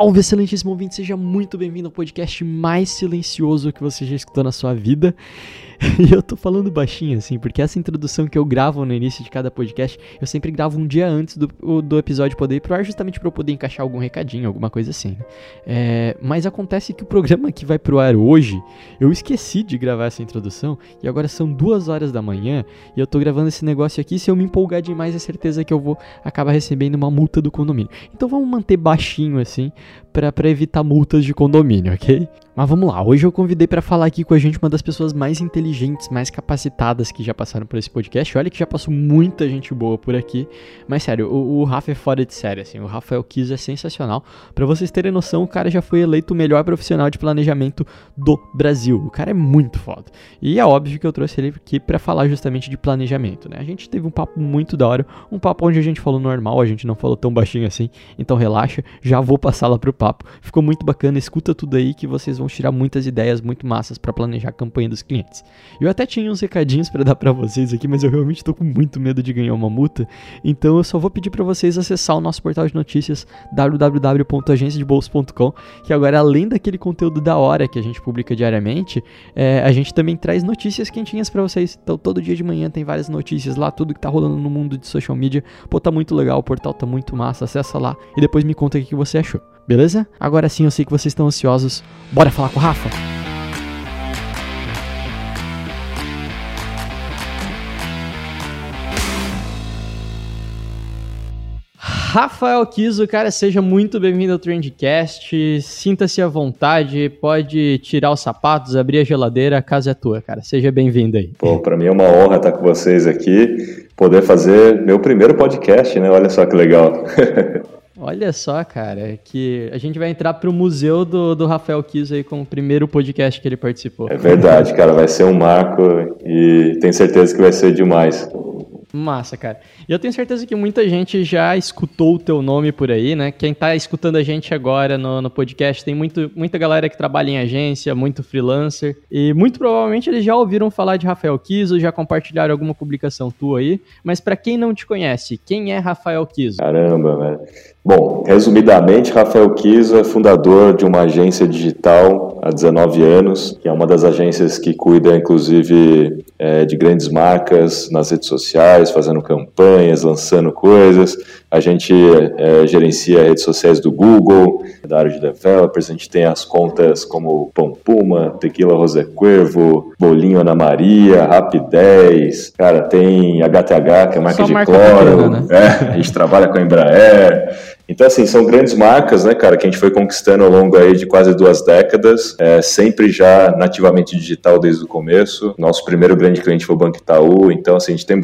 Salve, excelentíssimo ouvinte, seja muito bem-vindo ao podcast mais silencioso que você já escutou na sua vida. E eu tô falando baixinho assim, porque essa introdução que eu gravo no início de cada podcast, eu sempre gravo um dia antes do, do episódio poder ir pro ar, justamente pra eu poder encaixar algum recadinho, alguma coisa assim. né? É, mas acontece que o programa que vai pro ar hoje, eu esqueci de gravar essa introdução, e agora são duas horas da manhã, e eu tô gravando esse negócio aqui, se eu me empolgar demais, é certeza que eu vou acabar recebendo uma multa do condomínio. Então vamos manter baixinho assim, pra evitar multas de condomínio, ok? Mas vamos lá, hoje eu convidei pra falar aqui com a gente uma das pessoas mais inteligentes, mais capacitadas que já passaram por esse podcast. Olha que já passou muita gente boa por aqui. Mas sério, o, o Rafa é fora de série, assim. O Rafael Kiss é sensacional. Pra vocês terem noção, o cara já foi eleito o melhor profissional de planejamento do Brasil. O cara é muito foda. E é óbvio que eu trouxe ele aqui pra falar justamente de planejamento, né? A gente teve um papo muito da hora, um papo onde a gente falou normal, a gente não falou tão baixinho assim. Então relaxa, já vou passar lá pro papo. Ficou muito bacana, escuta tudo aí que vocês vão tirar muitas ideias muito massas pra planejar a campanha dos clientes. Eu até tinha uns recadinhos pra dar pra vocês aqui, mas eu realmente tô com muito medo de ganhar uma multa, então eu só vou pedir pra vocês acessar o nosso portal de notícias www.agenciadebolso.com, que agora além daquele conteúdo da hora que a gente publica diariamente, é, a gente também traz notícias quentinhas pra vocês. Então todo dia de manhã tem várias notícias lá, tudo que tá rolando no mundo de social media. Pô, tá muito legal, o portal tá muito massa, acessa lá e depois me conta o que você achou. Beleza? Agora sim, eu sei que vocês estão ansiosos. Bora falar com o Rafa? Rafael Kiso, cara, seja muito bem-vindo ao Trendcast. Sinta-se à vontade, pode tirar os sapatos, abrir a geladeira, a casa é tua, cara. Seja bem-vindo aí. Pô, para mim é uma honra estar com vocês aqui, poder fazer meu primeiro podcast, né? Olha só que legal. Olha só, cara, que a gente vai entrar pro museu do, do Rafael Kiso aí com o primeiro podcast que ele participou. É verdade, cara, vai ser um marco e tenho certeza que vai ser demais. Massa, cara. E eu tenho certeza que muita gente já escutou o teu nome por aí, né? Quem tá escutando a gente agora no, no podcast, tem muito, muita galera que trabalha em agência, muito freelancer. E muito provavelmente eles já ouviram falar de Rafael Kiso, já compartilharam alguma publicação tua aí. Mas pra quem não te conhece, quem é Rafael Kiso? Caramba, velho. Bom, resumidamente, Rafael Kiso é fundador de uma agência digital há 19 anos, que é uma das agências que cuida, inclusive, é, de grandes marcas nas redes sociais, fazendo campanhas, lançando coisas. A gente é, gerencia redes sociais do Google, da área de developers, a gente tem as contas como Pão Puma, Tequila Rosé Cuervo, Bolinho Ana Maria, Rapidez, cara, tem HTH, que é marca Só de marca cloro, né? é, a gente trabalha com a Embraer. Então, assim, são grandes marcas, né, cara, que a gente foi conquistando ao longo aí de quase duas décadas, é, sempre já nativamente digital desde o começo. Nosso primeiro grande cliente foi o Banco Itaú, então, assim, a gente tem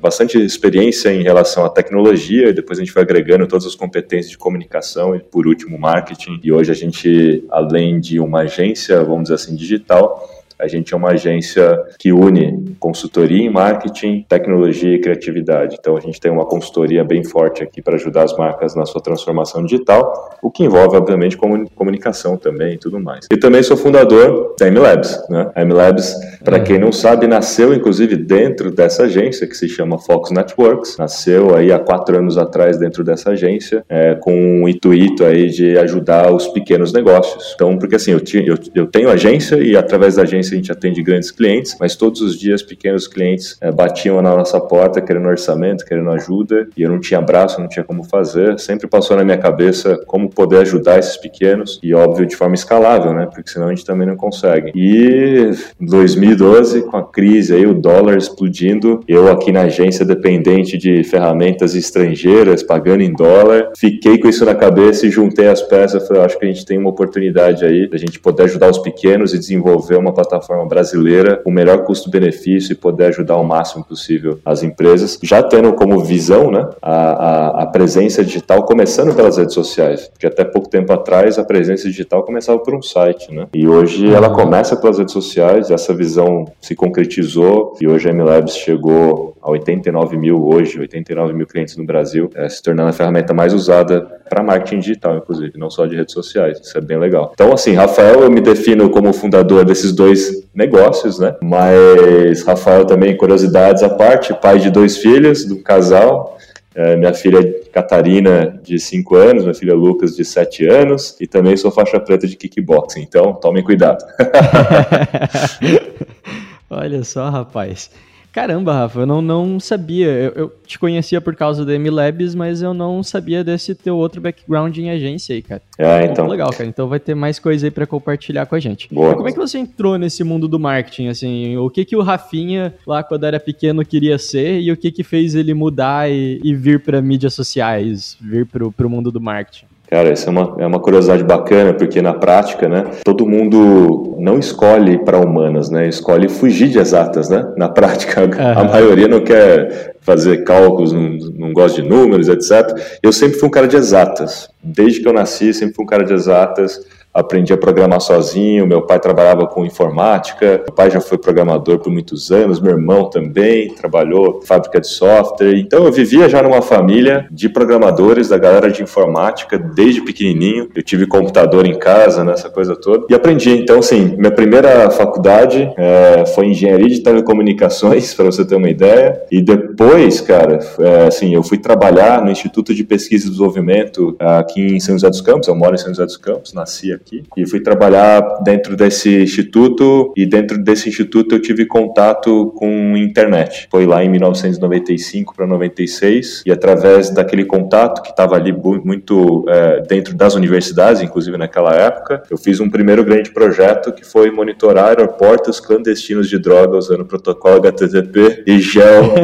bastante experiência em relação à tecnologia e depois a gente foi agregando todas as competências de comunicação e, por último, marketing. E hoje a gente, além de uma agência, vamos dizer assim, digital, a gente é uma agência que une consultoria em marketing, tecnologia e criatividade. Então a gente tem uma consultoria bem forte aqui para ajudar as marcas na sua transformação digital, o que envolve, obviamente, comuni- comunicação também e tudo mais. E também sou fundador da MLabs. Né? A MLabs, para quem não sabe, nasceu inclusive dentro dessa agência que se chama Fox Networks. Nasceu aí há quatro anos atrás dentro dessa agência, é, com o intuito aí de ajudar os pequenos negócios. Então, porque assim, eu, eu, eu tenho agência e através da agência a gente atende grandes clientes, mas todos os dias pequenos clientes eh, batiam na nossa porta querendo orçamento, querendo ajuda, e eu não tinha braço, não tinha como fazer. Sempre passou na minha cabeça como poder ajudar esses pequenos, e óbvio de forma escalável, né? Porque senão a gente também não consegue. E em 2012, com a crise aí, o dólar explodindo, eu aqui na agência dependente de ferramentas estrangeiras, pagando em dólar, fiquei com isso na cabeça e juntei as peças. Falei, acho que a gente tem uma oportunidade aí da gente poder ajudar os pequenos e desenvolver uma plataforma plataforma brasileira, o melhor custo-benefício e poder ajudar o máximo possível as empresas, já tendo como visão né, a, a, a presença digital começando pelas redes sociais, porque até pouco tempo atrás a presença digital começava por um site, né? E hoje ela começa pelas redes sociais, essa visão se concretizou e hoje a MLabs chegou a 89 mil hoje, 89 mil clientes no Brasil, é, se tornando a ferramenta mais usada para marketing digital, inclusive, não só de redes sociais. Isso é bem legal. Então, assim, Rafael, eu me defino como fundador desses dois negócios, né? Mas Rafael também, curiosidades à parte, pai de dois filhos, do casal. É, minha filha Catarina, de 5 anos, minha filha Lucas, de 7 anos, e também sou faixa preta de kickboxing, então tomem cuidado. Olha só, rapaz. Caramba, Rafa, eu não, não sabia. Eu, eu te conhecia por causa da MLabs, mas eu não sabia desse teu outro background em agência aí, cara. É, então. Legal, cara. Então vai ter mais coisa aí para compartilhar com a gente. Boa. Como é que você entrou nesse mundo do marketing, assim? O que que o Rafinha, lá quando era pequeno, queria ser e o que que fez ele mudar e, e vir para mídias sociais, vir pro, pro mundo do marketing? Cara, isso é uma, é uma curiosidade bacana, porque na prática, né, todo mundo não escolhe para humanas, né, escolhe fugir de exatas, né, na prática, a, a maioria não quer fazer cálculos, não, não gosta de números, etc. Eu sempre fui um cara de exatas, desde que eu nasci, sempre fui um cara de exatas, aprendi a programar sozinho. Meu pai trabalhava com informática, meu pai já foi programador por muitos anos, meu irmão também trabalhou em fábrica de software. Então eu vivia já numa família de programadores, da galera de informática, desde pequenininho. Eu tive computador em casa, nessa coisa toda, e aprendi. Então, sim, minha primeira faculdade é, foi engenharia de telecomunicações, para você ter uma ideia. E depois, cara, é, assim, eu fui trabalhar no Instituto de Pesquisa e Desenvolvimento aqui em São José dos Campos. Eu moro em São José dos Campos, nasci aqui aqui. E fui trabalhar dentro desse instituto e dentro desse instituto eu tive contato com internet. Foi lá em 1995 para 96 e através daquele contato que estava ali muito é, dentro das universidades, inclusive naquela época, eu fiz um primeiro grande projeto que foi monitorar aeroportos clandestinos de droga usando protocolo HTTP e, geo,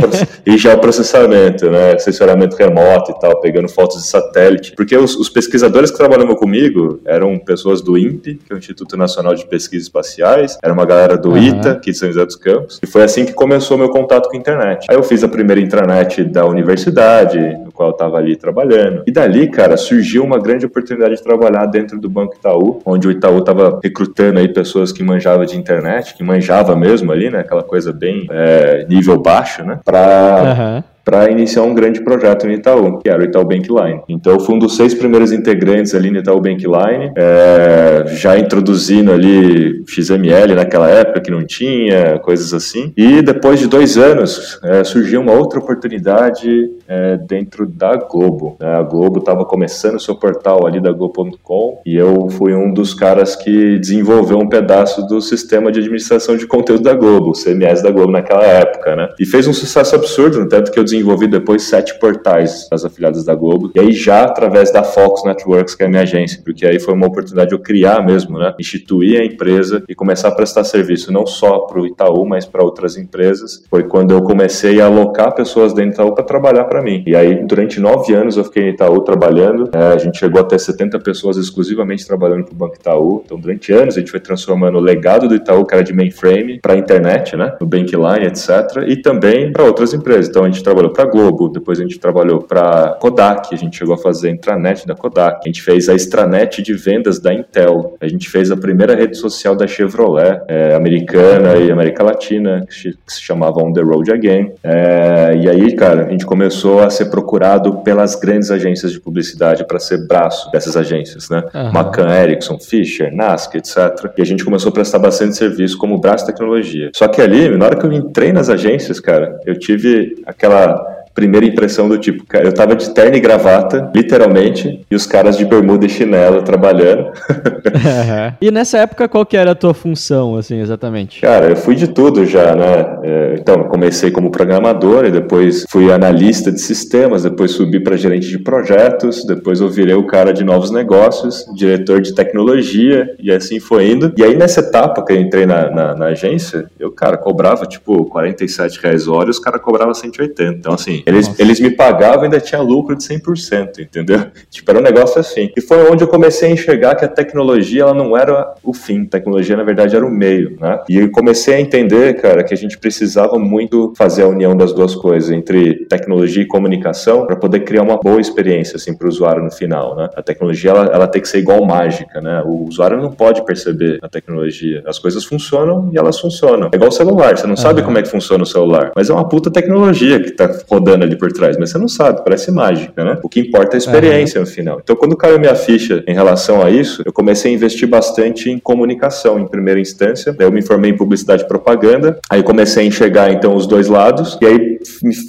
e geoprocessamento, né, assessoramento remoto e tal, pegando fotos de satélite, porque os, os pesquisadores que trabalhavam comigo eram pessoas pessoas do INPE, que é o Instituto Nacional de Pesquisas Espaciais, era uma galera do uhum. ITA, aqui de São José dos Campos, e foi assim que começou meu contato com a internet. Aí eu fiz a primeira intranet da universidade, no qual eu estava ali trabalhando. E dali, cara, surgiu uma grande oportunidade de trabalhar dentro do Banco Itaú, onde o Itaú estava recrutando aí pessoas que manjavam de internet, que manjava mesmo ali, né, aquela coisa bem é, nível baixo, né, para... Uhum para iniciar um grande projeto no Itaú, que era o Itaú Bankline. Então, eu fui um dos seis primeiros integrantes ali no Itaú Bankline, é, já introduzindo ali XML naquela época que não tinha, coisas assim. E depois de dois anos, é, surgiu uma outra oportunidade é, dentro da Globo. A Globo estava começando seu portal ali da Globo.com e eu fui um dos caras que desenvolveu um pedaço do sistema de administração de conteúdo da Globo, o CMS da Globo naquela época, né? E fez um sucesso absurdo, no tanto que eu desenvolvi depois sete portais das afiliadas da Globo, e aí já através da Fox Networks, que é a minha agência, porque aí foi uma oportunidade de eu criar mesmo, né, instituir a empresa e começar a prestar serviço não só para o Itaú, mas para outras empresas. Foi quando eu comecei a alocar pessoas dentro do Itaú para trabalhar para mim. E aí, durante nove anos, eu fiquei no Itaú trabalhando, é, a gente chegou até 70 pessoas exclusivamente trabalhando para o Banco Itaú. Então, durante anos, a gente foi transformando o legado do Itaú, que era de mainframe, para a internet, né, no Bankline, etc., e também para outras empresas. Então, a gente trabalhou trabalhou para Globo, depois a gente trabalhou para Kodak, a gente chegou a fazer a intranet da Kodak, a gente fez a extranet de vendas da Intel, a gente fez a primeira rede social da Chevrolet, é, americana e América Latina, que se chamava On The Road Again. É, e aí, cara, a gente começou a ser procurado pelas grandes agências de publicidade para ser braço dessas agências, né? Uhum. McCann, Ericsson, Fisher, NASC, etc. E a gente começou a prestar bastante serviço como braço de tecnologia. Só que ali, na hora que eu entrei nas agências, cara, eu tive aquela primeira impressão do tipo, cara, eu tava de terno e gravata, literalmente, e os caras de bermuda e chinelo trabalhando. uhum. E nessa época, qual que era a tua função, assim, exatamente? Cara, eu fui de tudo já, né? É, então, comecei como programador e depois fui analista de sistemas, depois subi para gerente de projetos, depois eu virei o cara de novos negócios, diretor de tecnologia, e assim foi indo. E aí, nessa etapa que eu entrei na, na, na agência, eu, cara, cobrava, tipo, 47 reais hora e os caras cobravam 180. Então, assim, Eles, eles me pagavam e ainda tinha lucro de 100%, entendeu? Tipo, era um negócio assim. E foi onde eu comecei a enxergar que a tecnologia, ela não era o fim. A tecnologia, na verdade, era o meio, né? E eu comecei a entender, cara, que a gente precisava muito fazer a união das duas coisas, entre tecnologia e comunicação, para poder criar uma boa experiência, assim, para o usuário no final, né? A tecnologia, ela, ela tem que ser igual mágica, né? O usuário não pode perceber a tecnologia. As coisas funcionam e elas funcionam. É igual o celular, você não sabe como é que funciona o celular, mas é uma puta tecnologia que tá rodando ali por trás, mas você não sabe, parece mágica, né? O que importa é a experiência uhum. no final. Então, quando caiu minha ficha em relação a isso, eu comecei a investir bastante em comunicação em primeira instância. Daí eu me formei em publicidade e propaganda, aí comecei a enxergar então os dois lados, e aí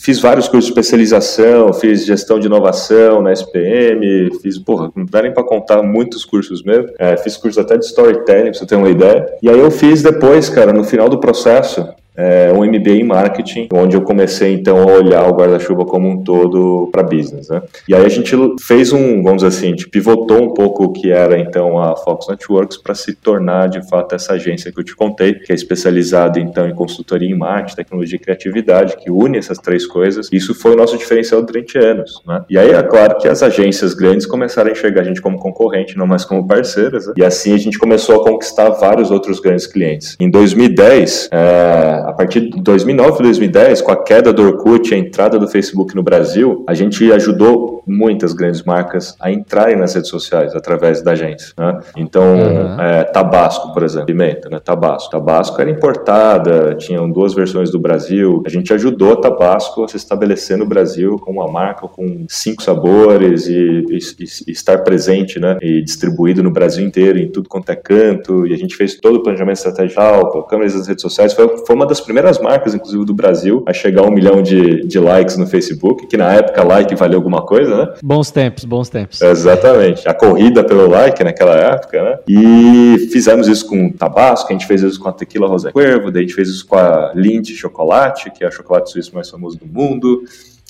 fiz vários cursos de especialização, fiz gestão de inovação na SPM, fiz, porra, não dá nem pra contar muitos cursos mesmo. É, fiz cursos até de storytelling, pra você ter uma ideia. E aí eu fiz depois, cara, no final do processo, é, um MBA em marketing, onde eu comecei então a olhar o guarda-chuva como um todo para business, né? E aí a gente fez um, vamos dizer assim, a gente pivotou um pouco o que era então a Fox Networks para se tornar de fato essa agência que eu te contei, que é especializada então em consultoria em marketing, tecnologia e criatividade, que une essas três coisas. Isso foi o nosso diferencial durante anos, né? E aí é claro que as agências grandes começaram a enxergar a gente como concorrente, não mais como parceiras, né? e assim a gente começou a conquistar vários outros grandes clientes. Em 2010, é, a partir de 2009 e 2010, com a queda do Orkut e a entrada do Facebook no Brasil, a gente ajudou muitas grandes marcas a entrarem nas redes sociais através da agência. Né? Então, uhum. é, Tabasco, por exemplo, pimenta, né? Tabasco. Tabasco era importada, tinham duas versões do Brasil. A gente ajudou a Tabasco a se estabelecer no Brasil como uma marca com cinco sabores e, e, e estar presente, né? E distribuído no Brasil inteiro, em tudo quanto é canto. E a gente fez todo o planejamento estratégico, câmeras das redes sociais. Foi, foi uma das das primeiras marcas, inclusive do Brasil, a chegar a um milhão de, de likes no Facebook, que na época like valia alguma coisa, né? Bons tempos, bons tempos. Exatamente. A corrida pelo like naquela época, né? E fizemos isso com Tabasco, a gente fez isso com a Tequila Rosé Cuervo, daí a gente fez isso com a Lindt Chocolate, que é o chocolate suíço mais famoso do mundo.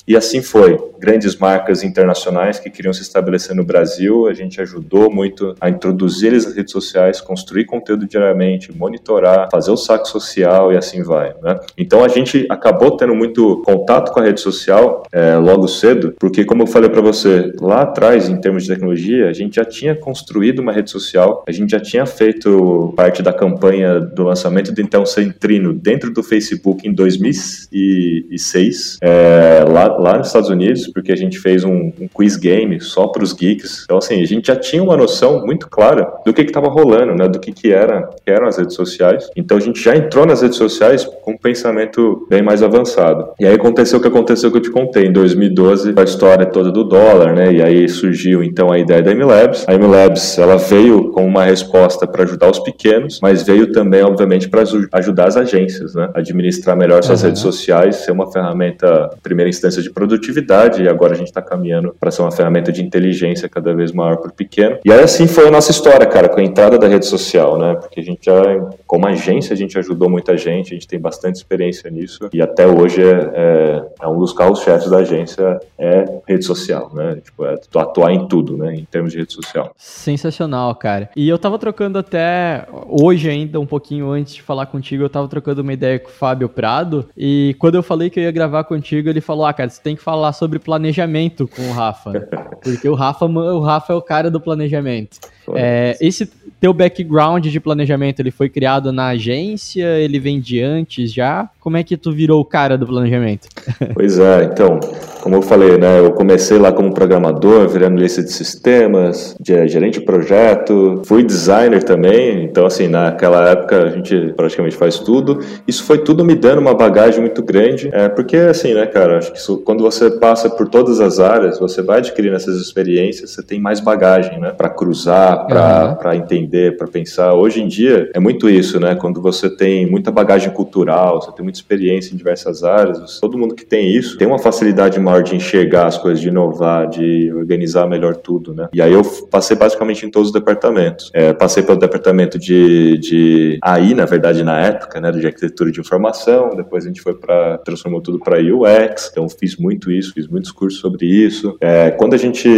E assim foi. Grandes marcas internacionais que queriam se estabelecer no Brasil, a gente ajudou muito a introduzir eles nas redes sociais, construir conteúdo diariamente, monitorar, fazer o saco social e assim vai. Né? Então a gente acabou tendo muito contato com a rede social é, logo cedo, porque como eu falei para você, lá atrás, em termos de tecnologia, a gente já tinha construído uma rede social, a gente já tinha feito parte da campanha do lançamento do Então Centrino dentro do Facebook em 2006, é, lá lá nos Estados Unidos, porque a gente fez um, um quiz game só para os geeks. Então, assim, a gente já tinha uma noção muito clara do que estava rolando, né? Do que, que, era, que eram as redes sociais. Então, a gente já entrou nas redes sociais com um pensamento bem mais avançado. E aí aconteceu o que aconteceu que eu te contei. Em 2012, a história toda do dólar, né? E aí surgiu, então, a ideia da MLabs. A MLabs, ela veio com uma resposta para ajudar os pequenos, mas veio também, obviamente, para ajudar as agências, né? Administrar melhor suas uhum. redes sociais, ser uma ferramenta, em primeira instância, de de produtividade e agora a gente está caminhando para ser uma ferramenta de inteligência cada vez maior o pequeno. E aí assim foi a nossa história, cara, com a entrada da rede social, né? Porque a gente já, como agência, a gente ajudou muita gente, a gente tem bastante experiência nisso e até hoje é, é, é um dos carros-chefes da agência é rede social, né? Tipo, é atuar em tudo, né? Em termos de rede social. Sensacional, cara. E eu tava trocando até hoje ainda, um pouquinho antes de falar contigo, eu tava trocando uma ideia com o Fábio Prado e quando eu falei que eu ia gravar contigo, ele falou, ah, cara, você tem que falar sobre planejamento com o Rafa. Porque o Rafa, o Rafa é o cara do planejamento. É, esse teu background de planejamento, ele foi criado na agência? Ele vem de antes já? Como é que tu virou o cara do planejamento? Pois é, então, como eu falei, né, eu comecei lá como programador, virando lista de sistemas, de, gerente de projeto, fui designer também, então assim, naquela época a gente praticamente faz tudo. Isso foi tudo me dando uma bagagem muito grande, é, porque assim, né, cara, acho que isso, quando você passa por todas as áreas, você vai adquirindo essas experiências, você tem mais bagagem, né, para cruzar, para uhum. entender, para pensar. Hoje em dia é muito isso, né, quando você tem muita bagagem cultural, você tem muita experiência em diversas áreas, todo mundo que tem isso tem uma facilidade maior de enxergar as coisas, de inovar, de organizar melhor tudo, né? E aí eu passei basicamente em todos os departamentos. É, passei pelo departamento de, de AI, na verdade, na época, né, de arquitetura de informação, depois a gente foi para transformou tudo para UX, então fiz muito isso, fiz muitos cursos sobre isso. É, quando a gente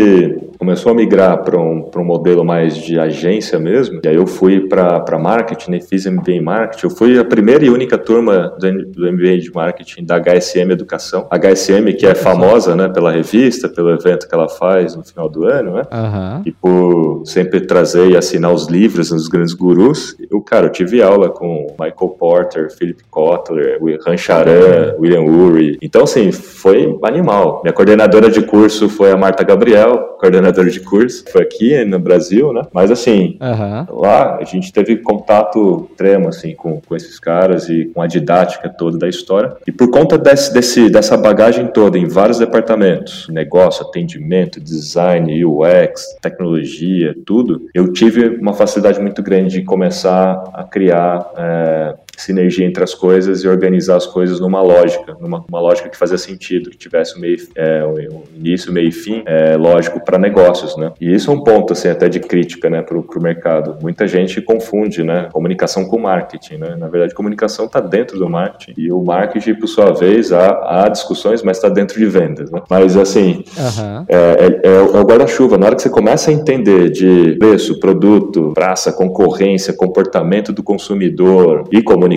começou a migrar para um, um modelo mais de agência mesmo, e aí eu fui para marketing, né, fiz MBA em marketing, eu fui a primeira e única turma do do MBA de marketing da HSM Educação. A HSM, que é famosa, né, pela revista, pelo evento que ela faz no final do ano, né? Aham. E por sempre trazer e assinar os livros dos grandes gurus, eu, cara, eu tive aula com Michael Porter, Philip Kotler, Han Charan, William Ury. Então, assim, foi animal. Minha coordenadora de curso foi a Marta Gabriel, coordenadora de curso, foi aqui no Brasil, né? Mas, assim, Aham. lá a gente teve contato extremo, assim, com, com esses caras e com a didática toda da história. E por conta desse, desse, dessa bagagem toda em vários departamentos, negócio, atendimento, design, UX, tecnologia, tudo, eu tive uma facilidade muito grande de começar a criar é, sinergia entre as coisas e organizar as coisas numa lógica, numa uma lógica que fazia sentido, que tivesse um, meio, é, um início, meio e fim é, lógico para negócios, né? E isso é um ponto, assim, até de crítica, né, para o mercado. Muita gente confunde, né, comunicação com marketing, né? Na verdade, comunicação está dentro do marketing e o marketing, por sua vez, há, há discussões, mas está dentro de vendas, né? Mas, assim, Aham. é, é- é é o guarda-chuva. Na hora que você começa a entender de preço, produto, praça, concorrência, comportamento do consumidor e comunicação,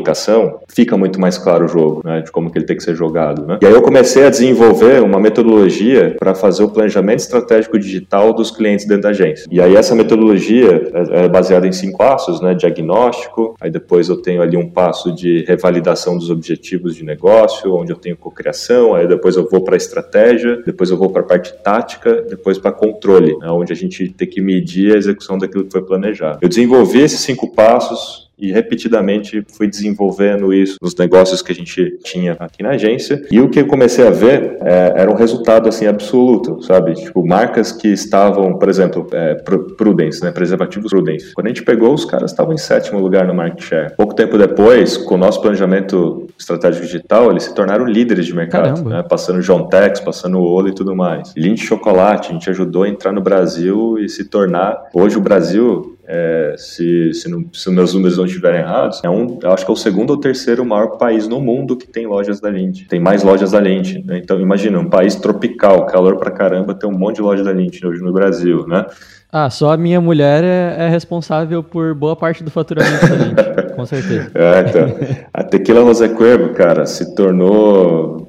fica muito mais claro o jogo, né, de como que ele tem que ser jogado. Né? E aí eu comecei a desenvolver uma metodologia para fazer o planejamento estratégico digital dos clientes dentro da agência. E aí essa metodologia é, é baseada em cinco passos, né, diagnóstico, aí depois eu tenho ali um passo de revalidação dos objetivos de negócio, onde eu tenho cocriação, aí depois eu vou para estratégia, depois eu vou para a parte tática, depois para controle, né, onde a gente tem que medir a execução daquilo que foi planejado. Eu desenvolvi esses cinco passos e repetidamente fui desenvolvendo isso nos negócios que a gente tinha aqui na agência. E o que eu comecei a ver é, era um resultado assim absoluto, sabe? Tipo, marcas que estavam, por exemplo, é, Pru- Prudence, né? Preservativos Prudence. Quando a gente pegou, os caras estavam em sétimo lugar no market share. Pouco tempo depois, com o nosso planejamento estratégico digital, eles se tornaram líderes de mercado, né? Passando John Tex, passando o Olo e tudo mais. Lindt Chocolate, a gente ajudou a entrar no Brasil e se tornar. Hoje o Brasil é, se, se, não, se meus números não estiverem errados, é um, eu acho que é o segundo ou terceiro maior país no mundo que tem lojas da Lindt. Tem mais lojas da Lindt. Né? Então, imagina, um país tropical, calor pra caramba, tem um monte de loja da Lindt hoje no Brasil, né? Ah, só a minha mulher é, é responsável por boa parte do faturamento da gente, com certeza. É, então, a Tequila José Cuervo, cara, se tornou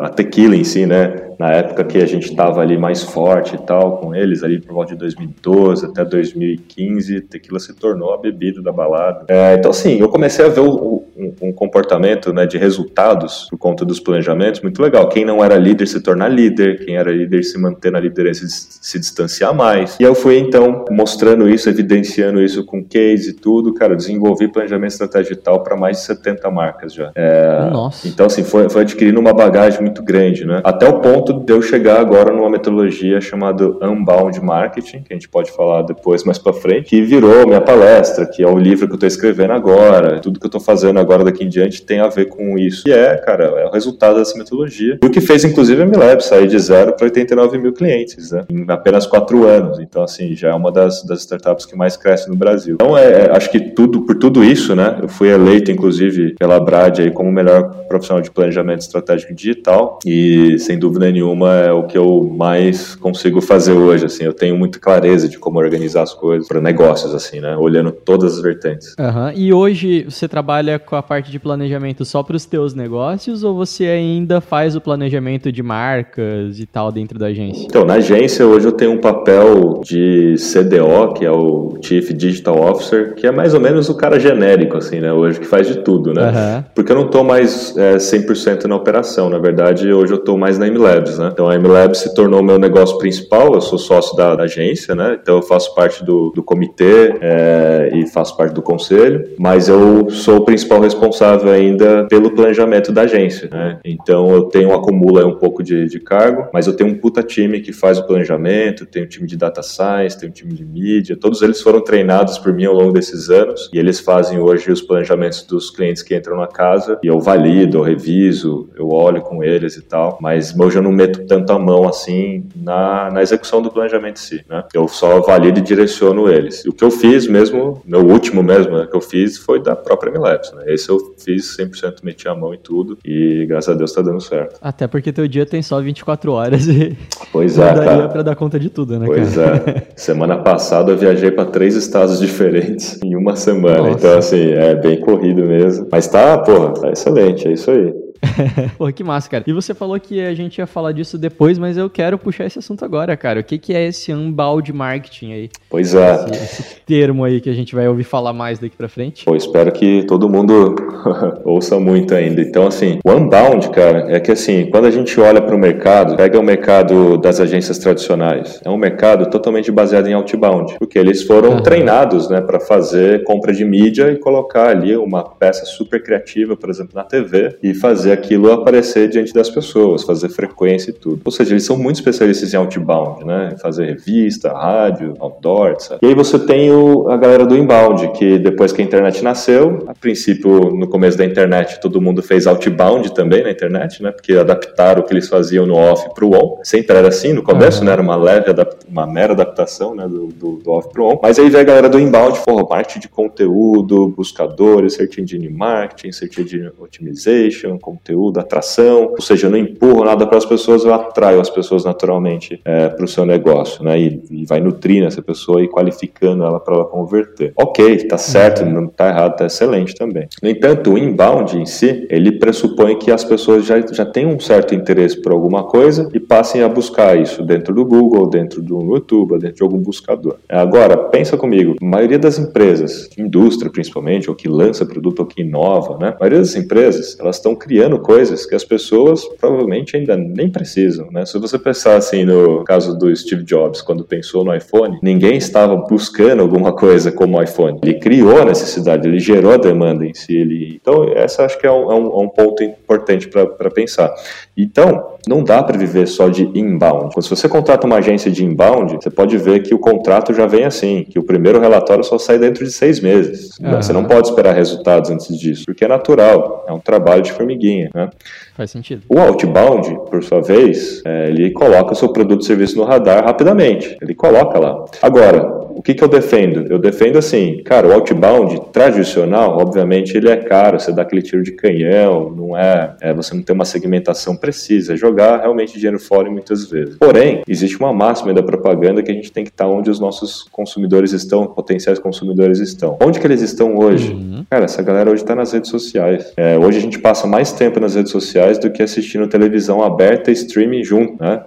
a tequila em si, né? Na época que a gente estava ali mais forte e tal com eles, ali por volta de 2012 até 2015, tequila se tornou a bebida da balada. É, então, assim, eu comecei a ver o- um, um comportamento né, de resultados por conta dos planejamentos muito legal. Quem não era líder se tornar líder, quem era líder se manter na liderança e se distanciar mais. E eu fui, então, mostrando isso, evidenciando isso com case e tudo, cara, desenvolvi planejamento estratégico para mais de 70 marcas já. É, Nossa. então, assim, foi, foi adquirindo uma bagagem muito grande, né? Até o ponto de eu chegar agora numa metodologia chamada Unbound Marketing, que a gente pode falar depois mais pra frente, que virou minha palestra, que é o livro que eu tô escrevendo agora. Tudo que eu tô fazendo agora daqui em diante tem a ver com isso. E é, cara, é o resultado dessa metodologia. E o que fez, inclusive, a Milab sair de zero para 89 mil clientes, né? Em apenas quatro anos. Então, assim, já é uma das, das startups que mais cresce no Brasil. Então, é, é, acho que tudo, por tudo isso, né? Eu fui eleito, inclusive, pela Brad aí como melhor profissional de planejamento estratégico digital e, sem dúvida nenhuma, é o que eu mais consigo fazer hoje, assim. Eu tenho muita clareza de como organizar as coisas para negócios, assim, né? Olhando todas as vertentes. Aham. E hoje você trabalha com a parte de planejamento só para os teus negócios ou você ainda faz o planejamento de marcas e tal dentro da agência? Então, na agência, hoje eu tenho um papel de CDO, que é o Chief Digital Officer, que é mais ou menos o cara genérico, assim, né? Hoje, que faz de tudo, né? Aham. Porque eu não estou mais é, 100% na operação. Na verdade, hoje eu estou mais na MLabs, né? Então, a MLabs se tornou meu negócio principal. Eu sou sócio da, da agência, né? Então, eu faço parte do, do comitê é, e faço parte do conselho. Mas eu sou o principal responsável ainda pelo planejamento da agência, né? Então, eu tenho um acumulo aí um pouco de, de cargo, mas eu tenho um puta time que faz o planejamento, tenho um time de data science, tenho um time de mídia. Todos eles foram treinados por mim ao longo desses anos e eles fazem hoje os planejamentos dos clientes que entram na casa e eu valido, eu reviso, eu olho com eles e tal. Mas hoje eu não meto tanto a mão assim na, na execução do planejamento em si, né? Eu só valido e direciono eles. E o que eu fiz mesmo, meu último mesmo né, que eu fiz foi da própria Milabs, né? Esse eu fiz 100% meti a mão em tudo e graças a Deus tá dando certo. Até porque teu dia tem só 24 horas e Pois é, daria cara. pra dar conta de tudo, né, Pois cara? é. Semana passada eu viajei para três estados diferentes em uma semana. Nossa. Então, assim, é bem corrido mesmo. Mas tá, porra, tá excelente, é isso aí. Pô, que massa, cara. E você falou que a gente ia falar disso depois, mas eu quero puxar esse assunto agora, cara. O que, que é esse unbound marketing aí? Pois é. Esse, esse termo aí que a gente vai ouvir falar mais daqui pra frente? Pô, espero que todo mundo ouça muito ainda. Então, assim, o unbound, cara, é que assim, quando a gente olha para o mercado, pega o mercado das agências tradicionais, é um mercado totalmente baseado em outbound, porque eles foram Aham. treinados, né, para fazer compra de mídia e colocar ali uma peça super criativa, por exemplo, na TV e fazer aquilo aparecer diante das pessoas, fazer frequência e tudo. Ou seja, eles são muito especialistas em outbound, né, em fazer revista, rádio, outdoor, etc. E aí você tem o, a galera do inbound, que depois que a internet nasceu, a princípio, no começo da internet, todo mundo fez outbound também na internet, né? Porque adaptaram o que eles faziam no off para o on. Sempre era assim no começo, Uhum. né? Era uma leve, uma mera adaptação, né? Do, do, do off para o on. Mas aí veio a galera do inbound, porra, marketing de conteúdo, buscadores, search engine marketing, search engine optimization, conteúdo, atração. Ou seja, eu não empurro nada para as pessoas, eu atraio as pessoas naturalmente para o seu negócio, né? E, e vai nutrindo essa pessoa e qualificando ela para ela converter. Ok, tá certo, não tá errado, tá excelente também. No entanto, o inbound em si, ele pressupõe que as pessoas já, já têm um certo interesse por alguma coisa e passem a buscar isso dentro do Google, dentro do YouTube, dentro de algum buscador. Agora, pensa comigo, a maioria das empresas, indústria principalmente, ou que lança produto ou que inova, né? A maioria das empresas, elas estão criando coisas que as pessoas provavelmente ainda nem precisam, né? Se você pensar assim no caso do Steve Jobs, quando pensou no iPhone, ninguém estava buscando alguma coisa como o iPhone. Ele criou a necessidade, ele gerou a demanda em si. Ele... Então, essa acho que é um, é um- é ponto importante para pensar. Então, não dá para viver só de inbound. Se você contrata uma agência de inbound, você pode ver que o contrato já vem assim, que o primeiro relatório só sai dentro de seis meses. Aham. Você não pode esperar resultados antes disso, porque é natural, é um trabalho de formiguinha. Né? Faz sentido. O outbound, por sua vez, é, ele coloca o seu produto e serviço no radar rapidamente. Ele coloca lá. Agora, o que, que eu defendo? Eu defendo assim, cara, o outbound tradicional, obviamente, ele é caro, você dá aquele tiro de canhão, não é, é, você não tem uma segmentação precisa, é jogar realmente dinheiro fora muitas vezes. Porém, existe uma máxima da propaganda que a gente tem que estar onde os nossos consumidores estão, potenciais consumidores estão. Onde que eles estão hoje? Uhum. Cara, essa galera hoje está nas redes sociais. É, hoje a gente passa mais tempo nas redes sociais do que assistindo televisão aberta e streaming junto, né?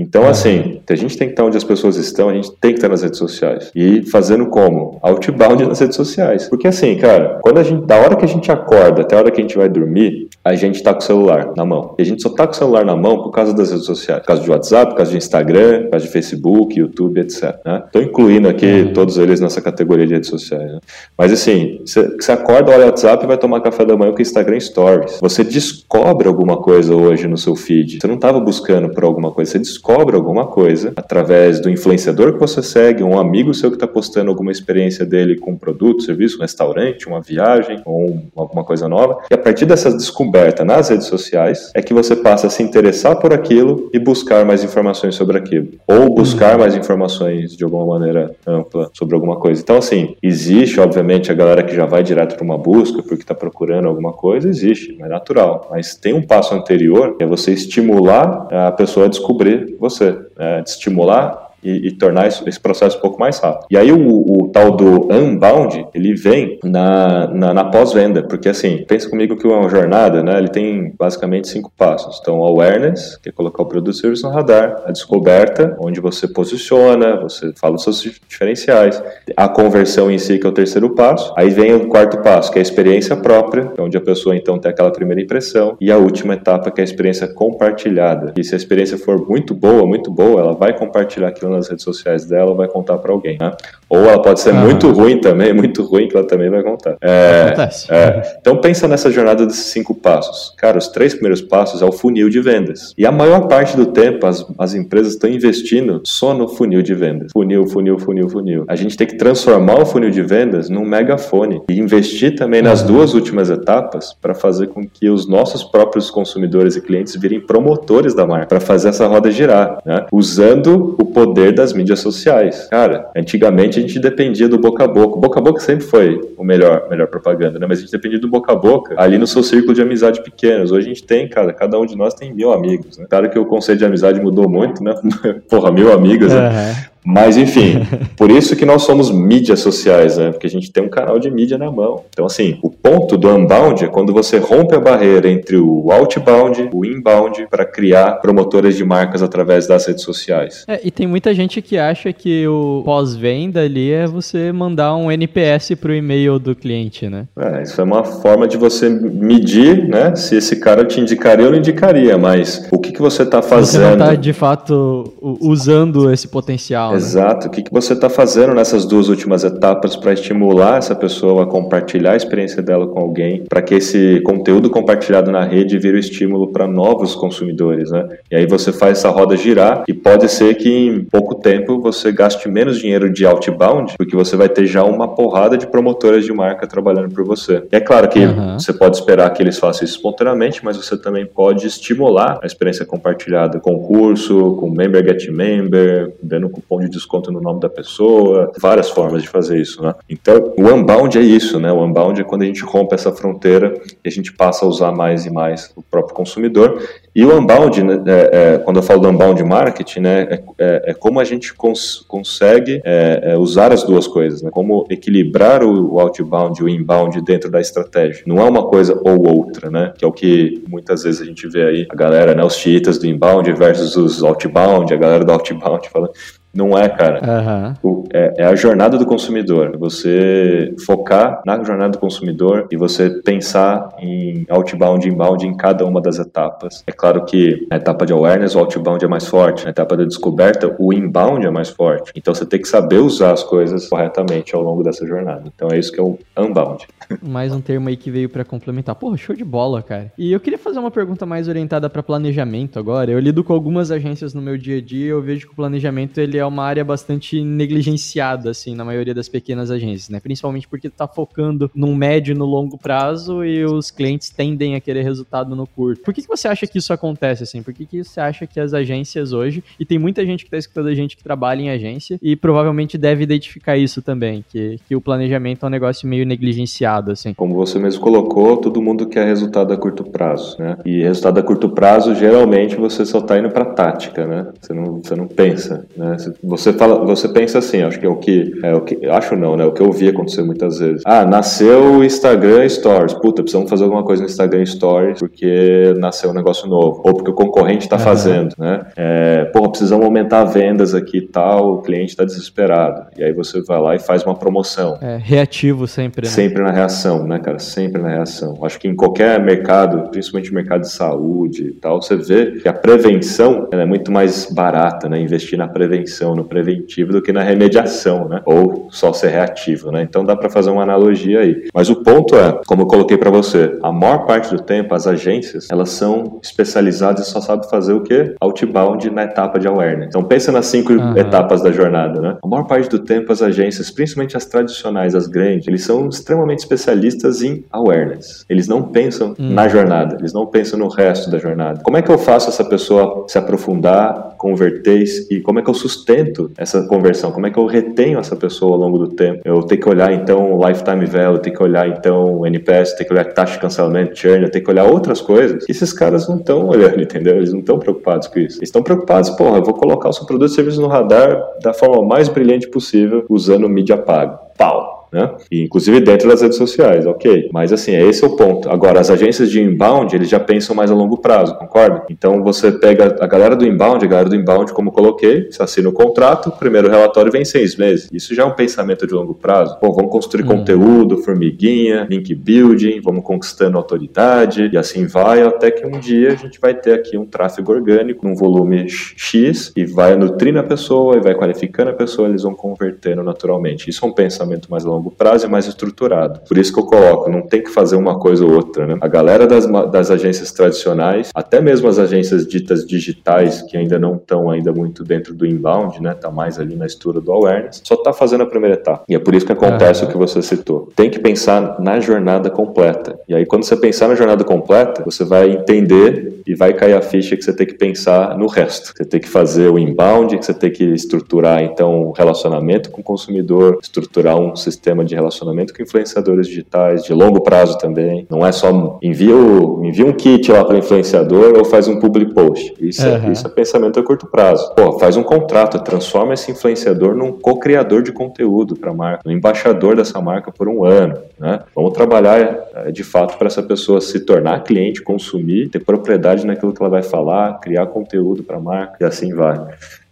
Então, assim, a gente tem que estar onde as pessoas estão, a gente tem que estar nas redes sociais. E fazendo como? Outbound nas redes sociais. Porque assim, cara, quando a gente, da hora que a gente acorda até a hora que a gente vai dormir, a gente tá com o celular na mão. E a gente só tá com o celular na mão por causa das redes sociais. Por causa de WhatsApp, por causa de Instagram, por causa de Facebook, YouTube, etc. Né? Tô incluindo aqui todos eles nessa categoria de redes sociais. Né? Mas assim, você você acorda, olha o WhatsApp e vai tomar café da manhã com o Instagram Stories. Você descobre alguma coisa hoje no seu feed. Você não estava buscando por alguma coisa, você descobre alguma coisa através do influenciador que você segue, um amigo seu que está postando alguma experiência dele com um produto, serviço, um restaurante, uma viagem ou um- alguma coisa nova. E a partir dessa descoberta nas redes sociais é que você passa a se interessar por aquilo e buscar mais informações sobre aquilo. Ou buscar mais informações de alguma maneira ampla sobre alguma coisa. Então, assim, existe, obviamente, a galera que já vai direto para uma busca porque está procurando alguma coisa, existe, é natural. Mas tem um passo anterior, é você estimular a pessoa a descobrir você, né? de estimular e, e tornar isso- esse processo um pouco mais rápido. E aí o, o tal do unbound, ele vem na, na, na pós-venda, porque assim, pensa comigo que uma jornada, né, ele tem basicamente cinco passos. Então, awareness, que é colocar o produto e serviço no radar, a descoberta, onde você posiciona, você fala os seus diferenciais, a conversão em si, que é o terceiro passo, aí vem o quarto passo, que é a experiência própria, é onde a pessoa então tem aquela primeira impressão, e a última etapa, que é a experiência compartilhada. E se a experiência for muito boa, muito boa, ela vai compartilhar aquilo fazendo nas redes sociais dela vai contar para alguém, né? Ou ela pode ser muito ruim também, muito ruim que ela também vai contar. É, Acontece. é. Então pensa nessa jornada desses cinco passos. Cara, os três primeiros passos é o funil de vendas. E a maior parte do tempo as, as empresas estão investindo só no funil de vendas. Funil, funil, funil, funil. A gente tem que transformar o funil de vendas num megafone e investir também nas duas últimas etapas para fazer com que os nossos próprios consumidores e clientes virem promotores da marca, para fazer essa roda girar, né? usando o poder das mídias sociais. Cara, antigamente a gente dependia do boca a boca. Boca a boca sempre foi o melhor, melhor propaganda, né? Mas a gente dependia do boca a boca ali no seu círculo de amizade pequenos. Hoje a gente tem, cara, cada um de nós tem mil amigos, né? Claro que o conceito de amizade mudou muito, né? Porra, mil amigos, né? Mas enfim, por isso que nós somos mídias sociais, né? Porque a gente tem um canal de mídia na mão. Então, assim, o ponto do unbound é quando você rompe a barreira entre o outbound, o inbound, para criar promotoras de marcas através das redes sociais. É, e tem muita gente que acha que o pós-venda ali é você mandar um NPS pro e-mail do cliente, né? É, isso é uma forma de você medir, né? Se esse cara te indicaria ou não indicaria, mas o que, que você está Você fazendo? não tá de fato usando esse potencial. Né? Exato. O que, que você está fazendo nessas duas últimas etapas para estimular essa pessoa a compartilhar a experiência dela com alguém, para que esse conteúdo compartilhado na rede vire um estímulo para novos consumidores, né? E aí você faz essa roda girar e pode ser que em pouco tempo você gaste menos dinheiro de outbound, porque você vai ter já uma porrada de promotoras de marca trabalhando por você. E é claro que Aham. você pode esperar que eles façam isso espontaneamente, mas você também pode estimular a experiência compartilhada com curso, com member get member, dando cupom de desconto no nome da pessoa, várias formas de fazer isso, né? Então, o unbound é isso, né? O unbound é quando a gente rompe essa fronteira e a gente passa a usar mais e mais o próprio consumidor. E o unbound, né, é, é, quando eu falo do unbound marketing, né, é, é- é como a gente cons- consegue é, é, usar as duas coisas, né? Como equilibrar o, o outbound e o inbound dentro da estratégia. Não é uma coisa ou outra, né? Que é o que muitas vezes a gente vê aí a galera, né, os chiitas do inbound versus os outbound, a galera do outbound falando. Não é, cara. O- é, é a jornada do consumidor. Você focar na jornada do consumidor e você pensar em outbound e inbound em cada uma das etapas. É claro que na etapa de awareness, o outbound é mais forte. Na etapa da descoberta, o inbound é mais forte. Então você tem que saber usar as coisas corretamente ao longo dessa jornada. Então é isso que é o unbound. Mais um termo aí que veio pra complementar. Porra, show de bola, cara. E eu queria fazer uma pergunta mais orientada pra planejamento agora. Eu lido com algumas agências no meu dia a dia e eu vejo que o planejamento ele é uma área bastante negligenciada, assim, na maioria das pequenas agências, né? Principalmente porque tá focando num médio e no longo prazo e os clientes tendem a querer resultado no curto. Por que, que você acha que isso acontece, assim? Por que, que você acha que as agências hoje, e tem muita gente que tá escutando a gente que trabalha em agência e provavelmente deve identificar isso também, que, que o planejamento é um negócio meio negligenciado, assim. Como você mesmo colocou, todo mundo quer resultado a curto prazo, né? E resultado a curto prazo, geralmente você só está indo para tática, né? Você não, você não pensa, né? Você fala, você pensa assim, acho que é o que, é o que, acho não, né? O que eu vi acontecer muitas vezes. Ah, nasceu o Instagram Stories. Puta, precisamos fazer alguma coisa no Instagram Stories porque nasceu um negócio novo ou porque o concorrente está fazendo, né? É, porra, precisamos aumentar vendas aqui e tal. O cliente está desesperado. E aí você vai lá e faz uma promoção. É, reativo sempre, né? Sempre na reação, né, cara? Sempre na reação. Acho que em qualquer mercado, principalmente mercado de saúde e tal, você vê que a prevenção é muito mais barata, né? Investir na prevenção, no preventivo, do que na remediação, né? Ou só ser reativo, né? Então dá para fazer uma analogia aí. Mas o ponto é, como eu coloquei para você, a maior parte do tempo as agências elas são especializadas e só sabem fazer o quê? Outbound na etapa de awareness. Então pensa nas cinco Aham. etapas da jornada, né? A maior parte do tempo as agências, principalmente as tradicionais, as grandes, eles são extremamente especialistas em awareness. Eles não pensam na jornada, eles não pensam no resto da jornada. Como é que eu faço essa pessoa se aprofundar, converter e como é que eu sustento essa conversão? Como é que eu retenho essa pessoa ao longo do tempo? Eu tenho que olhar então o lifetime value, tenho que olhar então o NPS, tenho que olhar taxa de cancelamento, churn, eu tenho que olhar outras coisas que esses caras não estão olhando, entendeu? Eles não estão preocupados com isso. Eles estão preocupados, porra, eu vou colocar o seu produto e serviço no radar da forma mais brilhante possível usando mídia paga. Pau! Né? E, inclusive dentro das redes sociais, ok. Mas assim, esse é o ponto. Agora, as agências de inbound, eles já pensam mais a longo prazo, concorda? Então você pega a galera do inbound, a galera do inbound, como eu coloquei, você assina o contrato, o primeiro relatório vem seis meses. Isso já é um pensamento de longo prazo. Pô, vamos construir uhum. conteúdo, formiguinha, link building, vamos conquistando autoridade, e assim vai, até que um dia a gente vai ter aqui um tráfego orgânico num volume X e vai nutrindo a pessoa e vai qualificando a pessoa, eles vão convertendo naturalmente. Isso é um pensamento mais a longo prazo e mais estruturado. Por isso que eu coloco, não tem que fazer uma coisa ou outra, né? A galera das, das agências tradicionais, até mesmo as agências ditas digitais, que ainda não estão ainda muito dentro do inbound, né? Tá mais ali na estrutura do awareness, só tá fazendo a primeira etapa. E é por isso que acontece o que você citou. Tem que pensar na jornada completa. E aí, quando você pensar na jornada completa, você vai entender e vai cair a ficha que você tem que pensar no resto. Você tem que fazer o inbound, que você tem que estruturar, então, o relacionamento com o consumidor, estruturar um sistema de relacionamento com influenciadores digitais, de longo prazo também. Não é só envia, o, envia um kit lá para o influenciador ou faz um public post. Isso, uhum. é, isso é pensamento a curto prazo. Pô, faz um contrato, transforma esse influenciador num co-criador de conteúdo para a marca, no embaixador dessa marca por um ano. Né? Vamos trabalhar é, de fato para essa pessoa se tornar cliente, consumir, ter propriedade naquilo que ela vai falar, criar conteúdo para a marca e assim vai.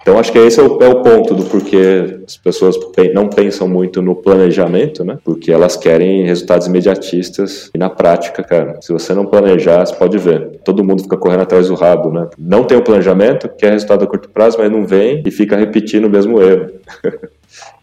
Então, acho que esse é o, é o, ponto do porquê as pessoas não pensam muito no planejamento, né? Porque elas querem resultados imediatistas. E na prática, cara, se você não planejar, você pode ver. Todo mundo fica correndo atrás do rabo, né? Não tem o planejamento, quer resultado a curto prazo, mas não vem e fica repetindo o mesmo erro.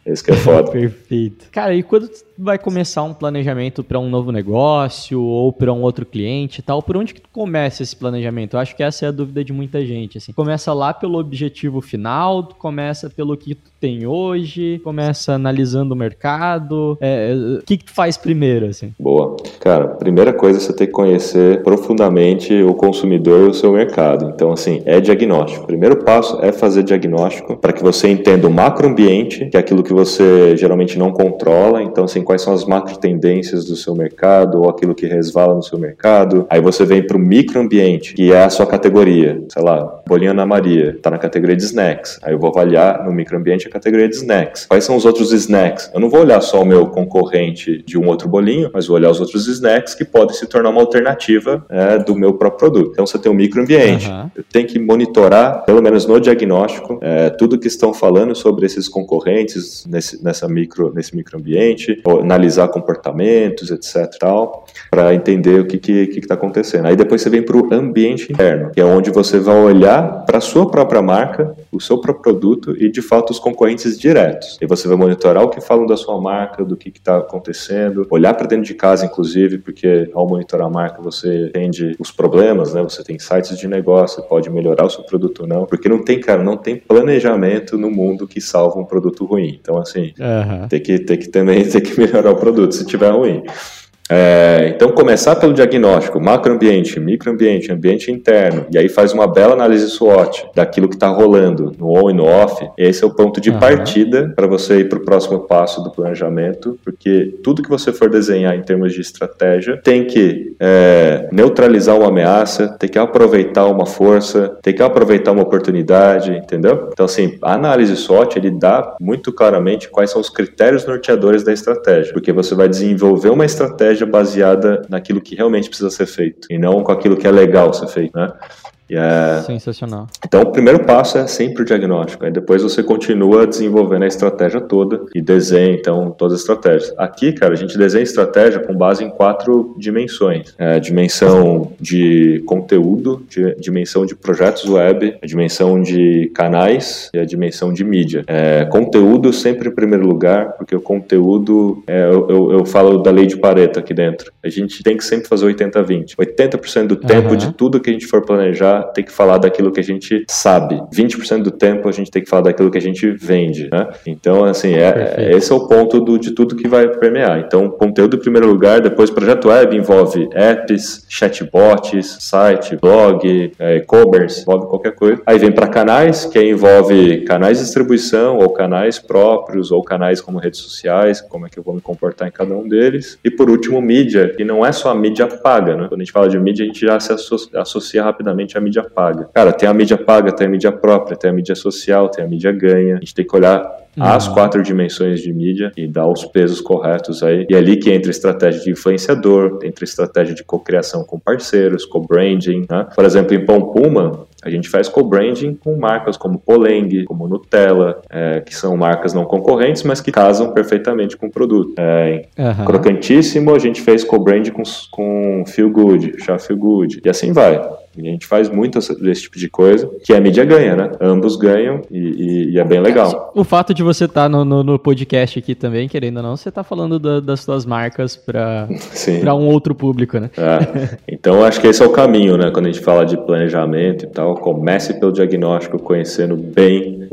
Esse que é foda. Perfeito. Cara, e quando vai começar um planejamento para um novo negócio ou para um outro cliente e tal, por onde que tu começa esse planejamento? Eu acho que essa é a dúvida de muita gente, assim. Começa lá pelo objetivo final, tu começa pelo que tu tem hoje, começa analisando o mercado, é, o que que tu faz primeiro, assim? Boa. Cara, primeira coisa você tem que conhecer profundamente o consumidor e o seu mercado. Então, assim, é diagnóstico. primeiro passo é fazer diagnóstico para que você entenda o macroambiente, que é aquilo que você geralmente não controla. Então, assim, quais são as macro tendências do seu mercado ou aquilo que resvala no seu mercado. Aí você vem para o microambiente, que é a sua categoria. Sei lá, bolinha Ana Maria, está na categoria de snacks. Aí eu vou avaliar no microambiente a categoria de snacks. Quais são os outros snacks? Eu não vou olhar só o meu concorrente de um outro bolinho, mas vou olhar os outros snacks que podem se tornar uma alternativa é, do meu próprio produto. Então você tem um microambiente. Uhum. Eu tenho que monitorar, pelo menos no diagnóstico, é, tudo que estão falando sobre esses concorrentes nesse, nessa micro, nesse microambiente, analisar comportamentos, etc. tal, para entender o que está que, que tá acontecendo. Aí depois você vem para o ambiente interno, que é onde você vai olhar para a sua própria marca, o seu próprio produto e de fato os concorrentes diretos. E você vai monitorar o que falam da sua marca, do que está acontecendo, olhar para dentro de casa, inclusive, porque ao monitorar a marca você entende os problemas, né? Você tem sites de negócio, pode melhorar o seu produto ou não, porque não tem, cara, não tem planejamento no mundo que salva um produto ruim. Então, assim, uhum. tem que, tem que também ter que melhorar o produto se tiver ruim. É, então, começar pelo diagnóstico, macroambiente, microambiente, ambiente interno, e aí faz uma bela análise SWOT daquilo que está rolando no on e no off. Esse é o ponto de uhum. partida para você ir para o próximo passo do planejamento, porque tudo que você for desenhar em termos de estratégia tem que é, neutralizar uma ameaça, tem que aproveitar uma força, tem que aproveitar uma oportunidade, entendeu? Então, assim, a análise SWOT ele dá muito claramente quais são os critérios norteadores da estratégia, porque você vai desenvolver uma estratégia estratégia baseada naquilo que realmente precisa ser feito e não com aquilo que é legal ser feito, né? É... Sensacional. Então, o primeiro passo é sempre o diagnóstico. Aí depois você continua desenvolvendo a estratégia toda e desenha, então, todas as estratégias. Aqui, cara, a gente desenha estratégia com base em quatro dimensões: é, dimensão de conteúdo, de, dimensão de projetos web, a dimensão de canais e a dimensão de mídia. É, conteúdo sempre em primeiro lugar, porque o conteúdo, é, eu, eu, eu, falo da lei de Pareto aqui dentro. A gente tem que sempre fazer 80-20. 80%, do tempo uhum. de tudo que a gente for planejar tem que falar daquilo que a gente sabe. 20% do tempo a gente tem que falar daquilo que a gente vende, né? Então, assim, é, esse é o ponto do, de tudo que vai permear. Então, conteúdo em primeiro lugar, depois projeto web envolve apps, chatbots, site, blog, é, e-commerce, envolve qualquer coisa. Aí vem para canais, que envolve canais de distribuição ou canais próprios ou canais como redes sociais, como é que eu vou me comportar em cada um deles. E por último, mídia, que não é só a mídia paga, né? Quando a gente fala de mídia, a gente já se associa, associa rapidamente a mídia paga. Cara, tem a mídia paga, tem a mídia própria, tem a mídia social, tem a mídia ganha. A gente tem que olhar as quatro dimensões de mídia e dar os pesos corretos aí. E é ali que entra estratégia de influenciador, entra estratégia de cocriação com parceiros, co-branding. Né? Por exemplo, em Pão Puma, a gente faz co-branding com marcas como Poleng, como Nutella, é, que são marcas não concorrentes, mas que casam perfeitamente com o produto. É, Aham. Crocantíssimo, a gente fez co-brand com, com Feel Good, Chá Feel Good, e assim vai. E a gente faz muito desse tipo de coisa, que a mídia ganha, né? Ambos ganham e, e- e é bem legal. O fato de você estar no, no, no podcast aqui também, querendo ou não, você tá falando da- das suas marcas pra um outro público, né? É. Então, acho que esse é o caminho, né? Quando a gente fala de planejamento e tal, comece pelo diagnóstico, conhecendo bem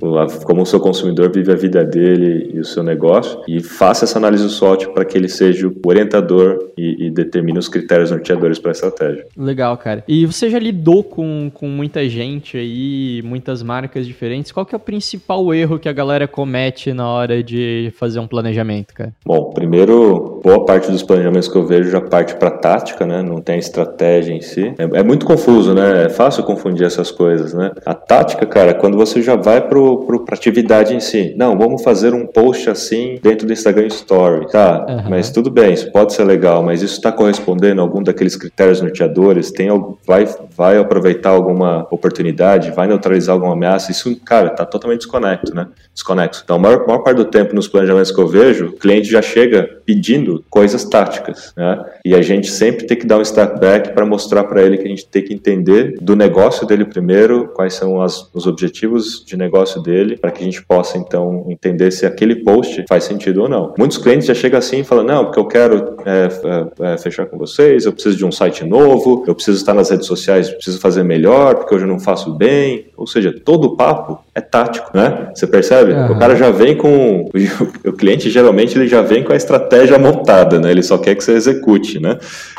como o seu consumidor vive a vida dele e o seu negócio, e faça essa análise SWOT para que ele seja o orientador e, e determine os critérios norteadores para a estratégia. Legal, cara. E você já lidou com, com muita gente aí, muitas marcas diferentes. Qual que é o principal erro que a galera comete na hora de fazer um planejamento, cara? Bom, primeiro, boa parte dos planejamentos que eu vejo já parte para tática, né? Não tem estratégia em si. É, é muito confuso, né? É fácil confundir essas coisas, né? A tática, cara, é quando você já vai pro, pro, pra atividade em si. Não, vamos fazer um post assim dentro do Instagram Story. Tá, Aham. mas tudo bem, isso pode ser legal, mas isso está correspondendo a algum daqueles critérios norteadores? Tem, vai, vai aproveitar alguma oportunidade? Vai neutralizar alguma ameaça? Isso, cara, tá totalmente desconecto, né? Desconexo. Então, a maior, maior parte do tempo nos planejamentos que eu vejo, o cliente já chega pedindo coisas táticas, né? E a gente sempre tem que dar um step back para mostrar para ele que a gente tem que entender do negócio dele primeiro, quais são as- os objetivos de negócio dele, para que a gente possa então entender se aquele post faz sentido ou não. Muitos clientes já chegam assim e falam: não, porque eu quero é, é, é, fechar com vocês, eu preciso de um site novo, eu preciso estar nas redes sociais, preciso fazer melhor, porque hoje eu não faço bem. Ou seja, todo o papo é tático, né? Você percebe? Aham. O cara já vem com. O cliente geralmente ele já vem com a estratégia montada, né? Ele só quer que você execute, né?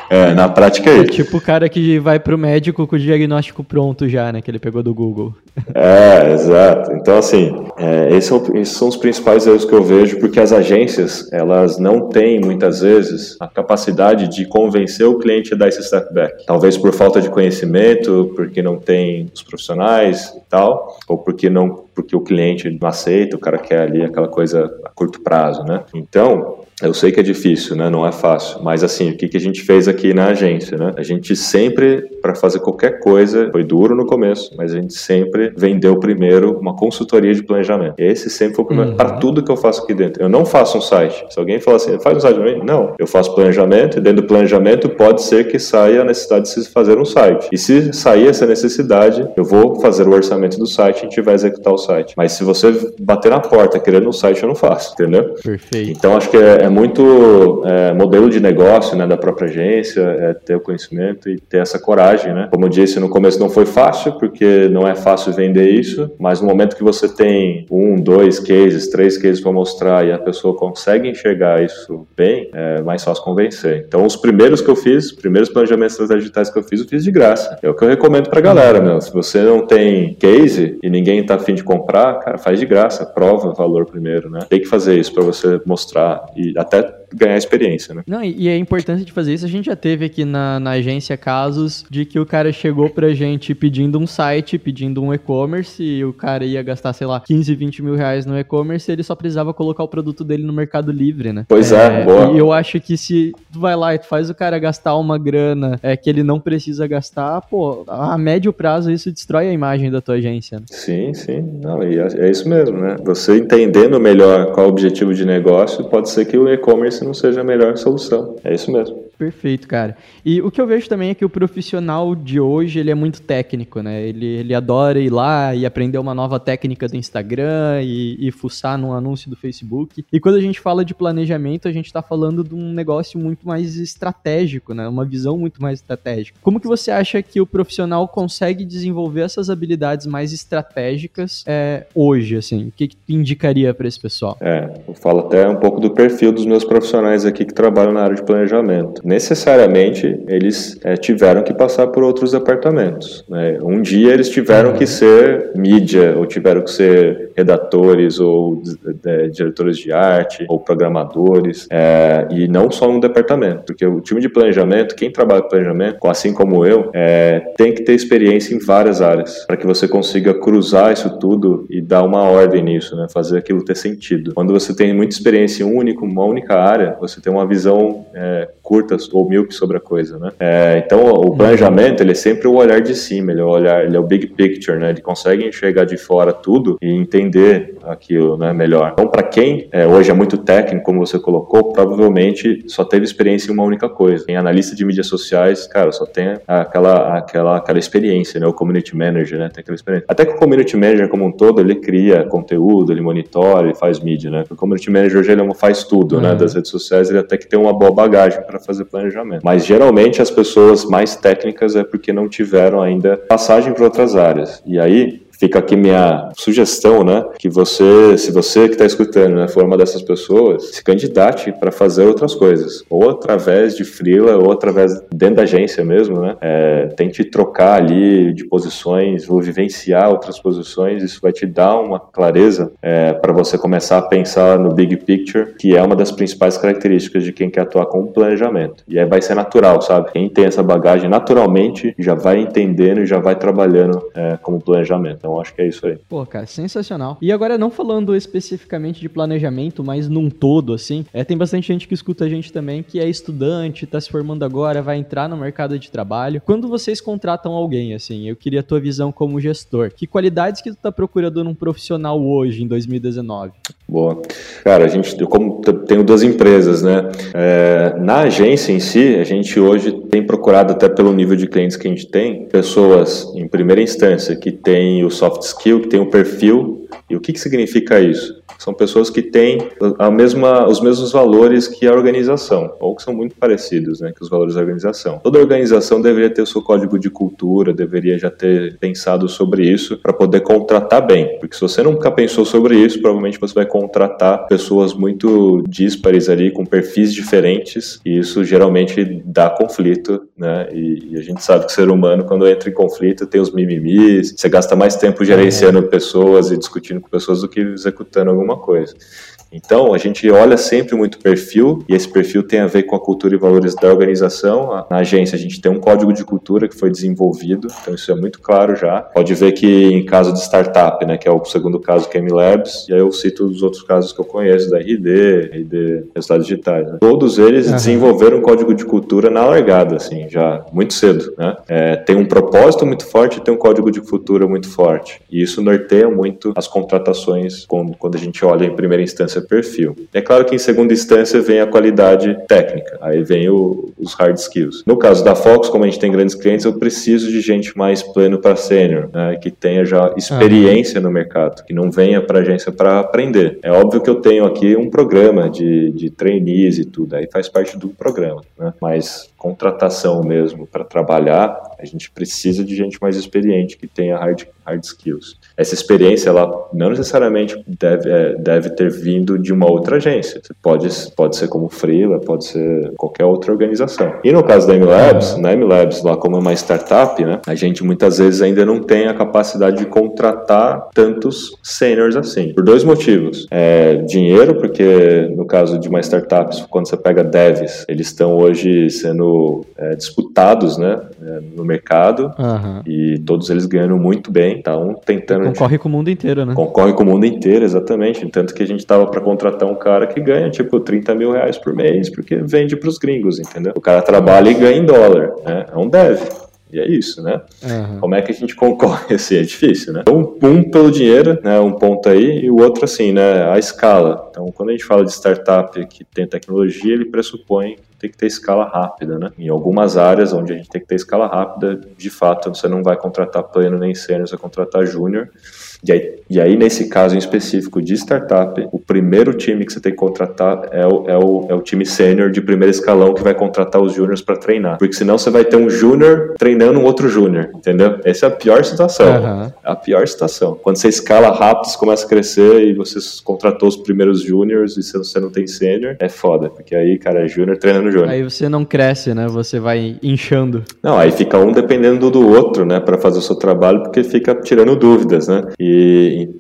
É, na prática é É isso. tipo o cara que vai pro médico com o diagnóstico pronto já, né? Que ele pegou do Google. É, exato. Então, assim, é, esses, são, esses são os principais erros que eu vejo, porque as agências, elas não têm, muitas vezes, a capacidade de convencer o cliente a dar esse step back. Talvez por falta de conhecimento, porque não tem os profissionais e tal, ou porque não porque o cliente não aceita, o cara quer ali aquela coisa a curto prazo, né? Então, eu sei que é difícil, né? Não é fácil. Mas assim, o que, que a gente fez aqui na agência, né? A gente sempre, para fazer qualquer coisa, foi duro no começo, mas a gente sempre vendeu primeiro uma consultoria de planejamento. Esse sempre foi o primeiro. Uhum. Para tudo que eu faço aqui dentro. Eu não faço um site. Se alguém falar assim, faz um site pra mim? Não. Eu faço planejamento e dentro do planejamento pode ser que saia a necessidade de se fazer um site. E se sair essa necessidade, eu vou fazer o orçamento do site e a gente vai executar o site. Mas se você bater na porta querendo um site, eu não faço, entendeu? Perfeito. Então acho que é, é muito é, modelo de negócio né, da própria agência, é ter o conhecimento e ter essa coragem, né? Como eu disse no começo, não foi fácil porque não é fácil vender isso, mas no momento que você tem um, dois cases, três cases para mostrar e a pessoa consegue enxergar isso bem, é mais fácil convencer. Então os primeiros que eu fiz, os primeiros planejamentos digitais que eu fiz, eu fiz de graça. É o que eu recomendo pra galera, meu. Se você não tem case e ninguém tá afim de comprar, cara, faz de graça, prova valor primeiro, né? Tem que fazer isso para você mostrar e até ganhar experiência, né? Não, e e a importância de fazer isso, a gente já teve aqui na, na agência casos de que o cara chegou pra gente pedindo um site, pedindo um e-commerce, e o cara ia gastar, sei lá, 15, 20 mil reais no e-commerce, e ele só precisava colocar o produto dele no Mercado Livre, né? Pois é, boa. E eu acho que se tu vai lá e tu faz o cara gastar uma grana é, que ele não precisa gastar, pô, a médio prazo isso destrói a imagem da tua agência. né? Sim, sim. Não, e é, é isso mesmo, né? Você entendendo melhor qual é o objetivo de negócio, pode ser que o e-commerce não seja a melhor solução. É isso mesmo. Perfeito, cara. E o que eu vejo também é que o profissional de hoje, ele é muito técnico, né? Ele, ele adora ir lá e aprender uma nova técnica do Instagram e, e fuçar num anúncio do Facebook. E quando a gente fala de planejamento, a gente tá falando de um negócio muito mais estratégico, né? Uma visão muito mais estratégica. Como que você acha que o profissional consegue desenvolver essas habilidades mais estratégicas é, hoje, assim? O que, que tu indicaria para esse pessoal? É, eu falo até um pouco do perfil dos meus profissionais aqui que trabalham na área de planejamento. Necessariamente eles é, tiveram que passar por outros departamentos. Né? Um dia eles tiveram que ser mídia, ou tiveram que ser redatores, ou é, diretores de arte, ou programadores, é, e não só um departamento, porque o time de planejamento, quem trabalha com planejamento, assim como eu, é, tem que ter experiência em várias áreas, para que você consiga cruzar isso tudo e dar uma ordem nisso, né? fazer aquilo ter sentido. Quando você tem muita experiência em um único, uma única área, você tem uma visão é, curta ou míope sobre a coisa. Né? É, então, o planejamento ele é sempre o olhar de cima, ele é o olhar, ele é o big picture, né? ele consegue enxergar de fora tudo e entender aquilo né, melhor. Então, para quem é, hoje é muito técnico, como você colocou, provavelmente só teve experiência em uma única coisa. Em analista de mídias sociais, cara, só tem aquela, aquela, aquela experiência, né? O community manager, né? Tem aquela experiência. Até que o community manager como um todo, ele cria conteúdo, ele monitora, ele faz mídia, né? O community manager hoje ele faz tudo, uhum. né? Das redes sociais, ele até que tem uma boa bagagem para fazer planejamento. Mas geralmente as pessoas mais técnicas é porque não tiveram ainda passagem para outras áreas. E aí, fica aqui minha sugestão, né? Que você, se você que está escutando, né, for uma dessas pessoas, se candidate para fazer outras coisas, ou através de freela, ou através dentro da agência mesmo, né? É, tente trocar ali de posições, ou vivenciar outras posições. Isso vai te dar uma clareza é, para você começar a pensar no big picture, que é uma das principais características de quem quer atuar com planejamento. E aí vai ser natural, sabe? Quem tem essa bagagem naturalmente já vai entendendo e já vai trabalhando é, como planejamento. Então, então acho que é isso aí. Pô, cara, sensacional. E agora, não falando especificamente de planejamento, mas num todo, assim, é, tem bastante gente que escuta a gente também que é estudante, tá se formando agora, vai entrar no mercado de trabalho. Quando vocês contratam alguém, assim, eu queria a tua visão como gestor. Que qualidades que tu tá procurando num profissional hoje, em 2019? Boa. Cara, a gente, eu como tenho duas empresas, né? É, na agência em si, a gente hoje tem procurado, até pelo nível de clientes que a gente tem, pessoas, em primeira instância, que têm o soft skill, que têm o perfil. E o que, que significa isso? São pessoas que têm a mesma, os mesmos valores que a organização, ou que são muito parecidos, né, que os valores da organização. Toda organização deveria ter o seu código de cultura, deveria já ter pensado sobre isso para poder contratar bem. Porque se você nunca pensou sobre isso, provavelmente você vai contratar pessoas muito díspares ali, com perfis diferentes, e isso geralmente dá conflito, né? E, e a gente sabe que o ser humano, quando entra em conflito, tem os mimimis, você gasta mais tempo gerenciando pessoas e discutindo pessoas do que executando alguma coisa. Então, a gente olha sempre muito perfil, e esse perfil tem a ver com a cultura e valores da organização. Na agência, a gente tem um código de cultura que foi desenvolvido, então isso é muito claro já. Pode ver que em caso de startup, né, que é o segundo caso que é MLabs, e aí eu cito os outros casos que eu conheço, da RD, RD Resultados Digitais. Né? Todos eles uhum. desenvolveram um código de cultura na largada, assim, já muito cedo. Né? É, tem um propósito muito forte e tem um código de cultura muito forte. E isso norteia muito as contratações quando, quando a gente olha em primeira instância perfil. É claro que em segunda instância vem a qualidade técnica, aí vem o, os hard skills. No caso da Fox, como a gente tem grandes clientes, eu preciso de gente mais pleno para sênior, né, que tenha já experiência no mercado, que não venha para agência para aprender. É óbvio que eu tenho aqui um programa de, de trainees e tudo, aí faz parte do programa, né, mas contratação mesmo para trabalhar, a gente precisa de gente mais experiente, que tenha hard, hard skills. Essa experiência, ela não necessariamente deve, é, deve ter vindo de uma outra agência. Pode, pode ser como Freela, pode ser qualquer outra organização. E no caso da MLabs, na MLabs, lá como é uma startup, né, a gente muitas vezes ainda não tem a capacidade de contratar tantos seniors assim. Por dois motivos. É, dinheiro, porque no caso de uma startup, quando você pega devs, eles estão hoje sendo é, disputados né, é, no mercado uhum. e todos eles ganhando muito bem. Tá um tentando. E concorre com o mundo inteiro, né? Concorre com o mundo inteiro, exatamente. Tanto que a gente tava para contratar um cara que ganha tipo 30 mil reais por mês, porque vende para os gringos, entendeu? O cara trabalha e ganha em dólar. Né? É um dev. E é isso, né? Uhum. Como é que a gente concorre assim? É difícil, né? Então, um pelo dinheiro, né? Um ponto aí, e o outro assim, né? A escala. Então, quando a gente fala de startup que tem tecnologia, ele pressupõe tem que ter escala rápida, né? Em algumas áreas onde a gente tem que ter escala rápida, de fato, você não vai contratar pleno nem sênior, você vai contratar júnior. E aí, e aí, nesse caso em específico de startup, o primeiro time que você tem que contratar é o, é o, é o time sênior de primeiro escalão que vai contratar os júniors para treinar. Porque senão você vai ter um júnior treinando um outro júnior, entendeu? Essa é a pior situação. Uhum. A pior situação. Quando você escala rápido, você começa a crescer e você contratou os primeiros júniors e você não tem sênior, é foda. Porque aí, cara, é júnior treinando Júnior. Aí você não cresce, né? Você vai inchando. Não, aí fica um dependendo do outro, né, para fazer o seu trabalho, porque fica tirando dúvidas, né? E,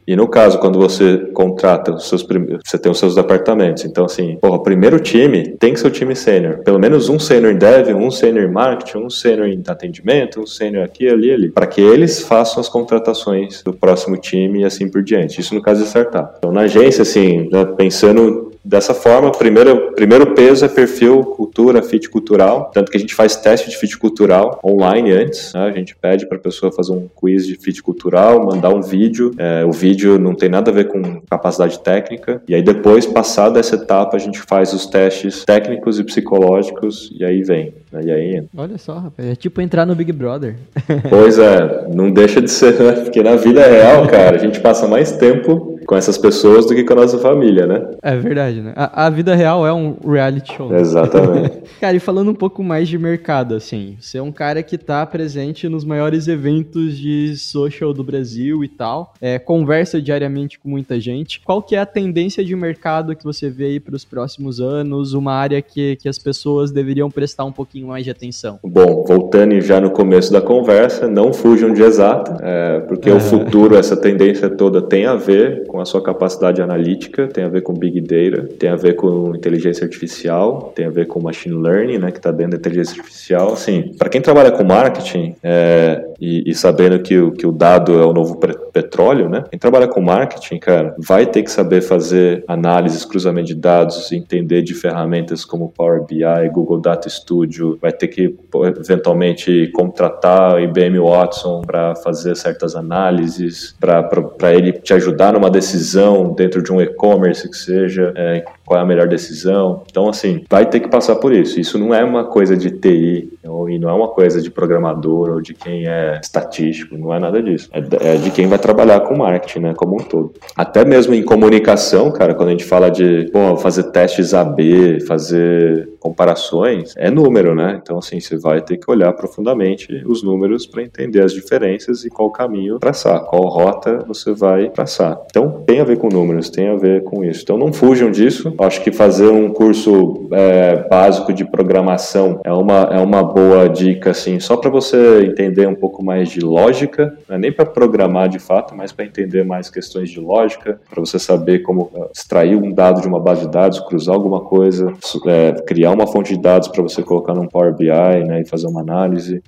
e no caso, quando você contrata os seus você tem os seus departamentos. Então, assim, porra, o primeiro time tem que ser o time sênior. Pelo menos um sênior em dev, um sênior em marketing, um sênior em atendimento, um sênior aqui, ali, ali. Para que eles façam as contratações do próximo time e assim por diante. Isso no caso de startup. Então, na agência, assim, né, pensando Dessa forma, primeiro, primeiro peso é perfil, cultura, fit cultural. Tanto que a gente faz teste de fit cultural online antes. Né? A gente pede para a pessoa fazer um quiz de fit cultural, mandar um vídeo. É, o vídeo não tem nada a ver com capacidade técnica. E aí, depois, passada essa etapa, a gente faz os testes técnicos e psicológicos. E aí vem. E aí. Olha só, rapaz. É tipo entrar no Big Brother. Pois é, não deixa de ser, né? Porque na vida real, cara, a gente passa mais tempo com essas pessoas do que com a nossa família, né? É verdade, né? A, a vida real é um reality show. né? Exatamente. Cara, e falando um pouco mais de mercado, assim, você é um cara que tá presente nos maiores eventos de social do Brasil e tal, é, conversa diariamente com muita gente. Qual que é a tendência de mercado que você vê aí para os próximos anos? Uma área que, que as pessoas deveriam prestar um pouquinho mais de atenção? Bom, voltando já no começo da conversa, não fujam de exato, é, porque o futuro, essa tendência toda tem a ver com a sua capacidade analítica, tem a ver com Big Data, tem a ver com inteligência artificial, tem a ver com Machine Learning, né, que está dentro da inteligência artificial. Assim, para quem trabalha com marketing é, e, e sabendo que o, que o dado é o novo petróleo, né, quem trabalha com marketing, cara, vai ter que saber fazer análises, cruzamento de dados, entender de ferramentas como Power BI, Google Data Studio, vai ter que eventualmente contratar IBM Watson para fazer certas análises, para ele te ajudar numa decisão dentro de um e-commerce que seja, é, qual é a melhor decisão. Então, assim, vai ter que passar por isso. Isso não é uma coisa de TI, e não é uma coisa de programador ou de quem é estatístico, não é nada disso. É, é de quem vai trabalhar com marketing, né, como um todo. Até mesmo em comunicação, cara, quando a gente fala de pô, fazer testes AB, fazer comparações, é número, né? Então, assim, você vai ter que olhar profundamente os números para entender as diferenças e qual caminho traçar, qual rota você vai traçar. Então, tem a ver com números, tem a ver com isso. Então, não fujam disso. Acho que fazer um curso é, básico de programação é uma, é uma boa dica, assim, só para você entender um pouco mais de lógica, não é nem para programar de fato, mas para entender mais questões de lógica, para você saber como é, extrair um dado de uma base de dados, cruzar alguma coisa, é, criar uma fonte de dados para você colocar num Power BI né, e fazer uma análise.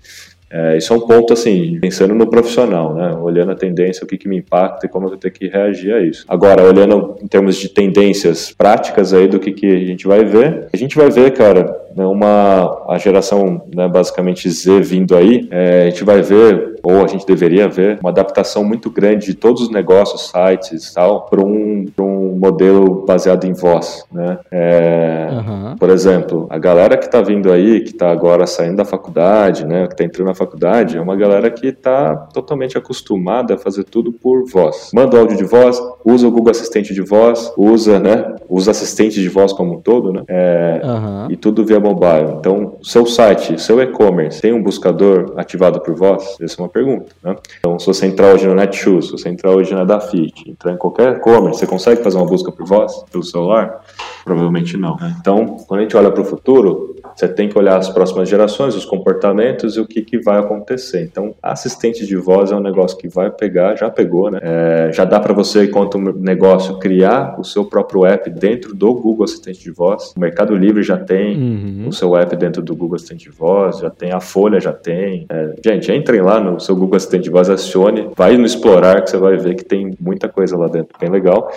É, isso é um ponto, assim, pensando no profissional, né? Olhando a tendência, o que, que me impacta e como eu vou ter que reagir a isso. Agora, olhando em termos de tendências práticas aí do que, que a gente vai ver, a gente vai ver, cara, né, uma, a geração, né, basicamente Z vindo aí, é, a gente vai ver, ou a gente deveria ver, uma adaptação muito grande de todos os negócios, sites e tal, para um, pra um modelo baseado em voz, né? É, Aham. por exemplo, a galera que está vindo aí, que está agora saindo da faculdade, né, que está entrando na faculdade, é uma galera que está totalmente acostumada a fazer tudo por voz. Manda áudio de voz, usa o Google Assistente de voz, usa, né, os assistentes de voz como um todo, né, é, Aham. e tudo via mobile. Então, seu site, seu e-commerce, tem um buscador ativado por voz? Essa é uma pergunta, né? Então, se você entrar hoje no Netshoes, se você entrar hoje na Dafit, entrar em qualquer e-commerce, você consegue fazer uma busca por voz pelo celular? Provavelmente não. Então, quando a gente olha para o futuro, você tem que olhar as próximas gerações, os comportamentos e o que, que vai acontecer. Então, assistente de voz é um negócio que vai pegar, já pegou, né? É, já dá para você, enquanto negócio, criar o seu próprio app dentro do Google Assistente de Voz. O Mercado Livre já tem Uhum. o seu app dentro do Google Assistente de Voz, já tem a Folha, já tem. É, gente, entrem lá no seu Google Assistente de Voz, acione, vai no Explorar que você vai ver que tem muita coisa lá dentro, bem legal.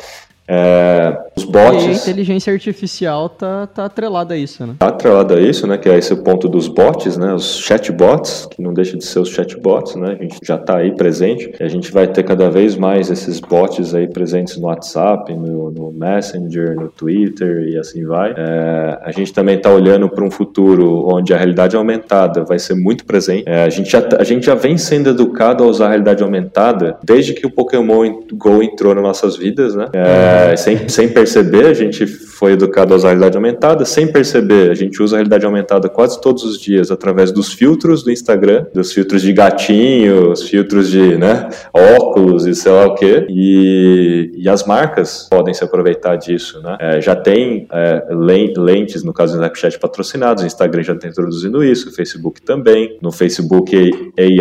É, os E a bots. inteligência artificial tá, tá atrelada a isso, né? Tá atrelado a isso, né? Que é esse ponto dos bots, né? Os chatbots, que não deixa de ser os chatbots, né? A gente já está aí presente. E a gente vai ter cada vez mais esses bots aí presentes no WhatsApp, no, no Messenger, no Twitter e assim vai. É, a gente também está olhando para um futuro onde a realidade aumentada vai ser muito presente. É, a, gente já, a gente já vem sendo educado a usar a realidade aumentada desde que o Pokémon Go entrou nas nossas vidas, né? É, É, sem, sem perceber, a gente foi educado a usar a realidade aumentada. Sem perceber, a gente usa a realidade aumentada quase todos os dias através dos filtros do Instagram, dos filtros de gatinho, os filtros de né, óculos e sei lá o quê. E, as marcas podem se aproveitar disso. Né? É, já tem é, lentes, no caso do Snapchat, patrocinados. O Instagram já está introduzindo isso, o Facebook também. No Facebook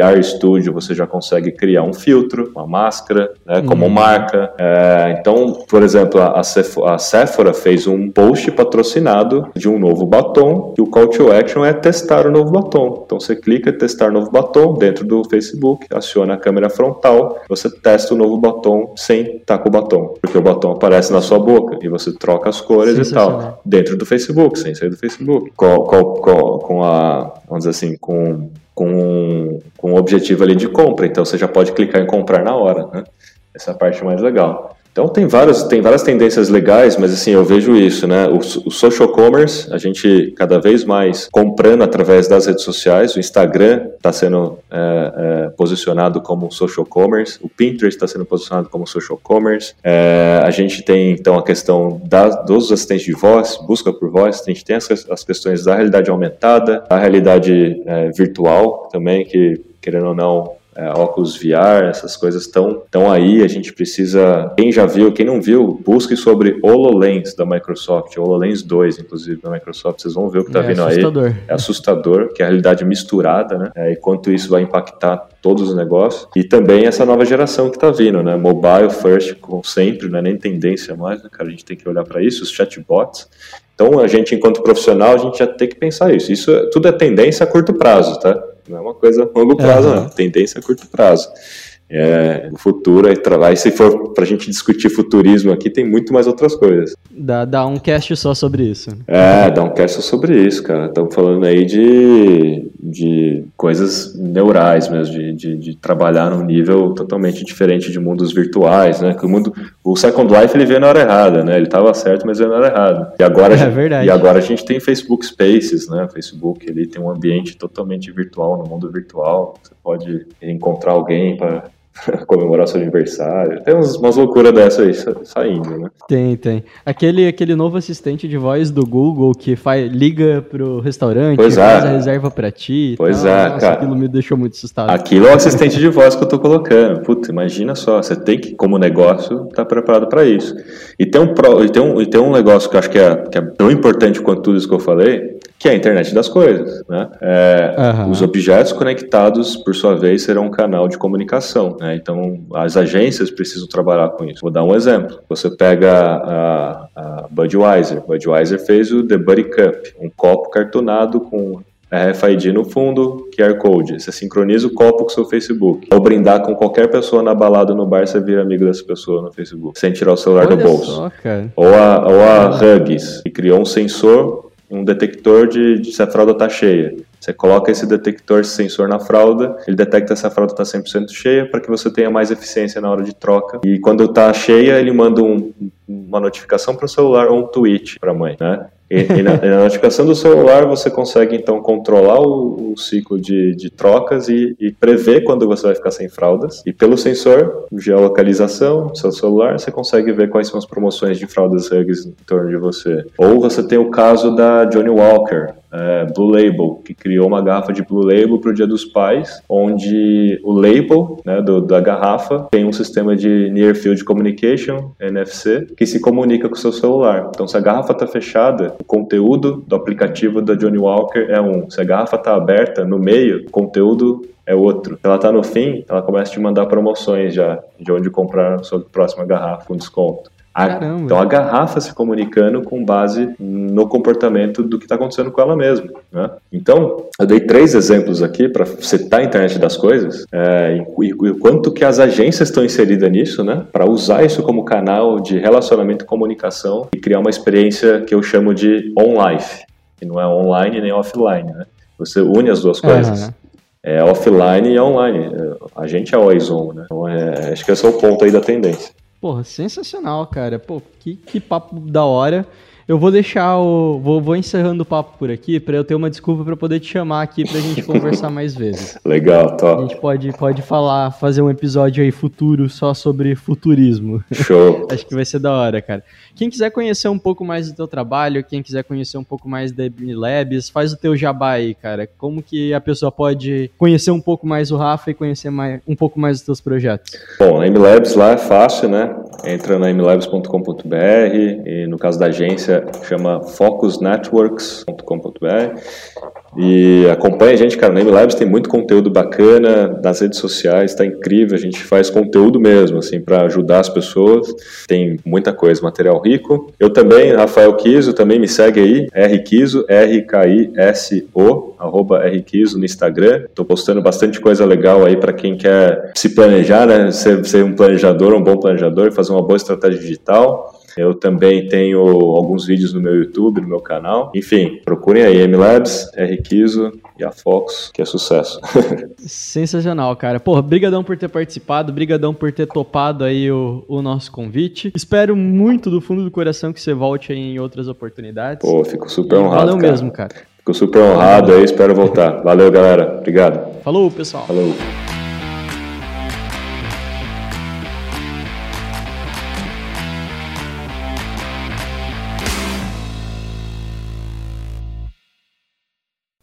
AR Studio você já consegue criar um filtro, uma máscara, né, como uhum. marca. É, então, por exemplo, a, a Sephora fez um post patrocinado de um novo batom e o call to action é testar o novo batom. Então você clica em testar novo batom dentro do Facebook, aciona a câmera frontal, você testa o novo batom sem estar com o batom, porque o batom aparece na sua boca e você troca as cores e tal dentro do Facebook, sem sair do Facebook, com, com, com, com a, vamos dizer assim, com com, com o objetivo ali de compra, então você já pode clicar em comprar na hora, né? Essa é a parte mais legal. Então tem várias, tem várias tendências legais, mas assim, eu vejo isso, né? O, o, social commerce, a gente cada vez mais comprando através das redes sociais, o Instagram está sendo é, é, posicionado como social commerce, o Pinterest está sendo posicionado como social commerce, é, a gente tem então a questão da, dos assistentes de voz, busca por voz, a gente tem as, as questões da realidade aumentada, a realidade é, virtual também, que querendo ou não, é, óculos VR, essas coisas estão tão aí, a gente precisa, quem já viu, quem não viu, busque sobre HoloLens da Microsoft, HoloLens 2, inclusive, da Microsoft, vocês vão ver o que está é vindo assustador. aí. É assustador, que é a realidade misturada, né, é, e quanto isso vai impactar todos os negócios, e também essa nova geração que está vindo, né, mobile first, como sempre, não é nem tendência mais, né, cara, a gente tem que olhar para isso, os chatbots, então, a gente, enquanto profissional, a gente já tem que pensar isso. Isso é, tudo é tendência a curto prazo, tá? Não é uma coisa a longo prazo, uhum. não. Tendência a curto prazo. É, o futuro, aí, se for para a gente discutir futurismo aqui, tem muito mais outras coisas. Dá, dá um cast só sobre isso. É, dá um cast só sobre isso, cara. Estamos falando aí de, de coisas neurais mesmo, de, de, de, trabalhar num nível totalmente diferente de mundos virtuais, né? Que o mundo, o Second Life ele veio na hora errada, né? Ele estava certo, mas veio na hora errada. E agora, é, verdade. e agora a gente tem Facebook Spaces, né? Facebook ele tem um ambiente totalmente virtual, no mundo virtual. Você pode encontrar alguém para comemorar seu aniversário. Tem uns, umas loucuras dessa aí saindo, né? Tem, tem. Aquele, aquele novo assistente de voz do Google que faz, liga pro restaurante, pois faz é. a reserva pra ti. Pois tal. é, Nossa, cara. Aquilo me deixou muito assustado. Aquilo é o assistente de voz que eu tô colocando. Puta, imagina só, você tem que, como negócio, estar tá preparado para isso. E tem, um, e, tem um, e tem um negócio que eu acho que é, que é tão importante quanto tudo isso que eu falei, que é a internet das coisas. Né? É, uhum. Os objetos conectados, por sua vez, serão um canal de comunicação. Né? Então, as agências precisam trabalhar com isso. Vou dar um exemplo. Você pega a, a Budweiser. Budweiser fez o The Buddy Cup, um copo cartonado com RFID no fundo, QR Code. Você sincroniza o copo com o seu Facebook. Ou brindar com qualquer pessoa na balada no bar, você vira amigo dessa pessoa no Facebook, sem tirar o celular Olha do bolso. Só, ou a, ou a Huggies, que criou um sensor um detector de, de se a fralda está cheia. Você coloca esse detector, sensor na fralda, ele detecta se a fralda está 100% cheia para que você tenha mais eficiência na hora de troca. E quando está cheia, ele manda um, uma notificação para o celular ou um tweet para a mãe, né? E, e, na, na, notificação do celular você consegue então controlar o, o ciclo de, de trocas e, e, prever quando você vai ficar sem fraldas. E pelo sensor, geolocalização do seu celular, você consegue ver quais são as promoções de fraldas Hugs em torno de você. Ou você tem o caso da Johnny Walker, é, Blue Label, que criou uma garrafa de Blue Label para o Dia dos Pais, onde o label né, do, da garrafa tem um sistema de Near Field Communication, NFC, que se comunica com o seu celular. Então, se a garrafa está fechada, o conteúdo do aplicativo da Johnny Walker é um. Se a garrafa está aberta no meio, o conteúdo é outro. Se ela está no fim, ela começa a te mandar promoções já de onde comprar a sua próxima garrafa com desconto. A, então a garrafa se comunicando com base no comportamento do que está acontecendo com ela mesma. Né? Então, eu dei três exemplos aqui para citar a internet das coisas é, e, o quanto que as agências estão inseridas nisso, né? para usar isso como canal de relacionamento e comunicação e criar uma experiência que eu chamo de on-life, que não é online nem offline. Né? Você une as duas coisas. Uhum. É offline e online. A gente é always on, né? Então, é, acho que esse é o ponto aí da tendência. Porra, sensacional, cara. Pô, que, que papo da hora. Eu vou deixar o. Vou, vou encerrando o papo por aqui pra eu ter uma desculpa pra poder te chamar aqui pra gente conversar mais vezes. Legal, A top. gente pode, pode falar, fazer um episódio aí futuro só sobre futurismo. Show. Acho que vai ser da hora, cara. Quem quiser conhecer um pouco mais do teu trabalho, quem quiser conhecer um pouco mais da Ebony Labs, faz o teu jabá aí, cara. Como que a pessoa pode conhecer um pouco mais o Rafa e conhecer mais, um pouco mais dos teus projetos? Bom, a MLabs lá é fácil, né? Entra na mlabs.com.br e no caso da agência chama focusnetworks.com.br e acompanha a gente, cara, na MLabs tem muito conteúdo bacana nas redes sociais, tá incrível, a gente faz conteúdo mesmo, assim, para ajudar as pessoas, tem muita coisa, material rico. Eu também, Rafael Kiso, também me segue aí, rkiso, R-K-I-S-O, arroba rkiso no Instagram, tô postando bastante coisa legal aí para quem quer se planejar, né, ser, ser um planejador, um bom planejador, fazer uma boa estratégia digital. Eu também tenho alguns vídeos no meu YouTube, no meu canal. Enfim, procurem aí MLabs, RKizo e a Fox, que é sucesso. Sensacional, cara. Porra, brigadão por ter participado, brigadão por ter topado aí o, o nosso convite. Espero muito do fundo do coração que você volte aí em outras oportunidades. Pô, fico super E honrado. Valeu cara. mesmo, cara. Fico super honrado aí, espero voltar. Valeu, galera. Obrigado. Falou, pessoal. Falou.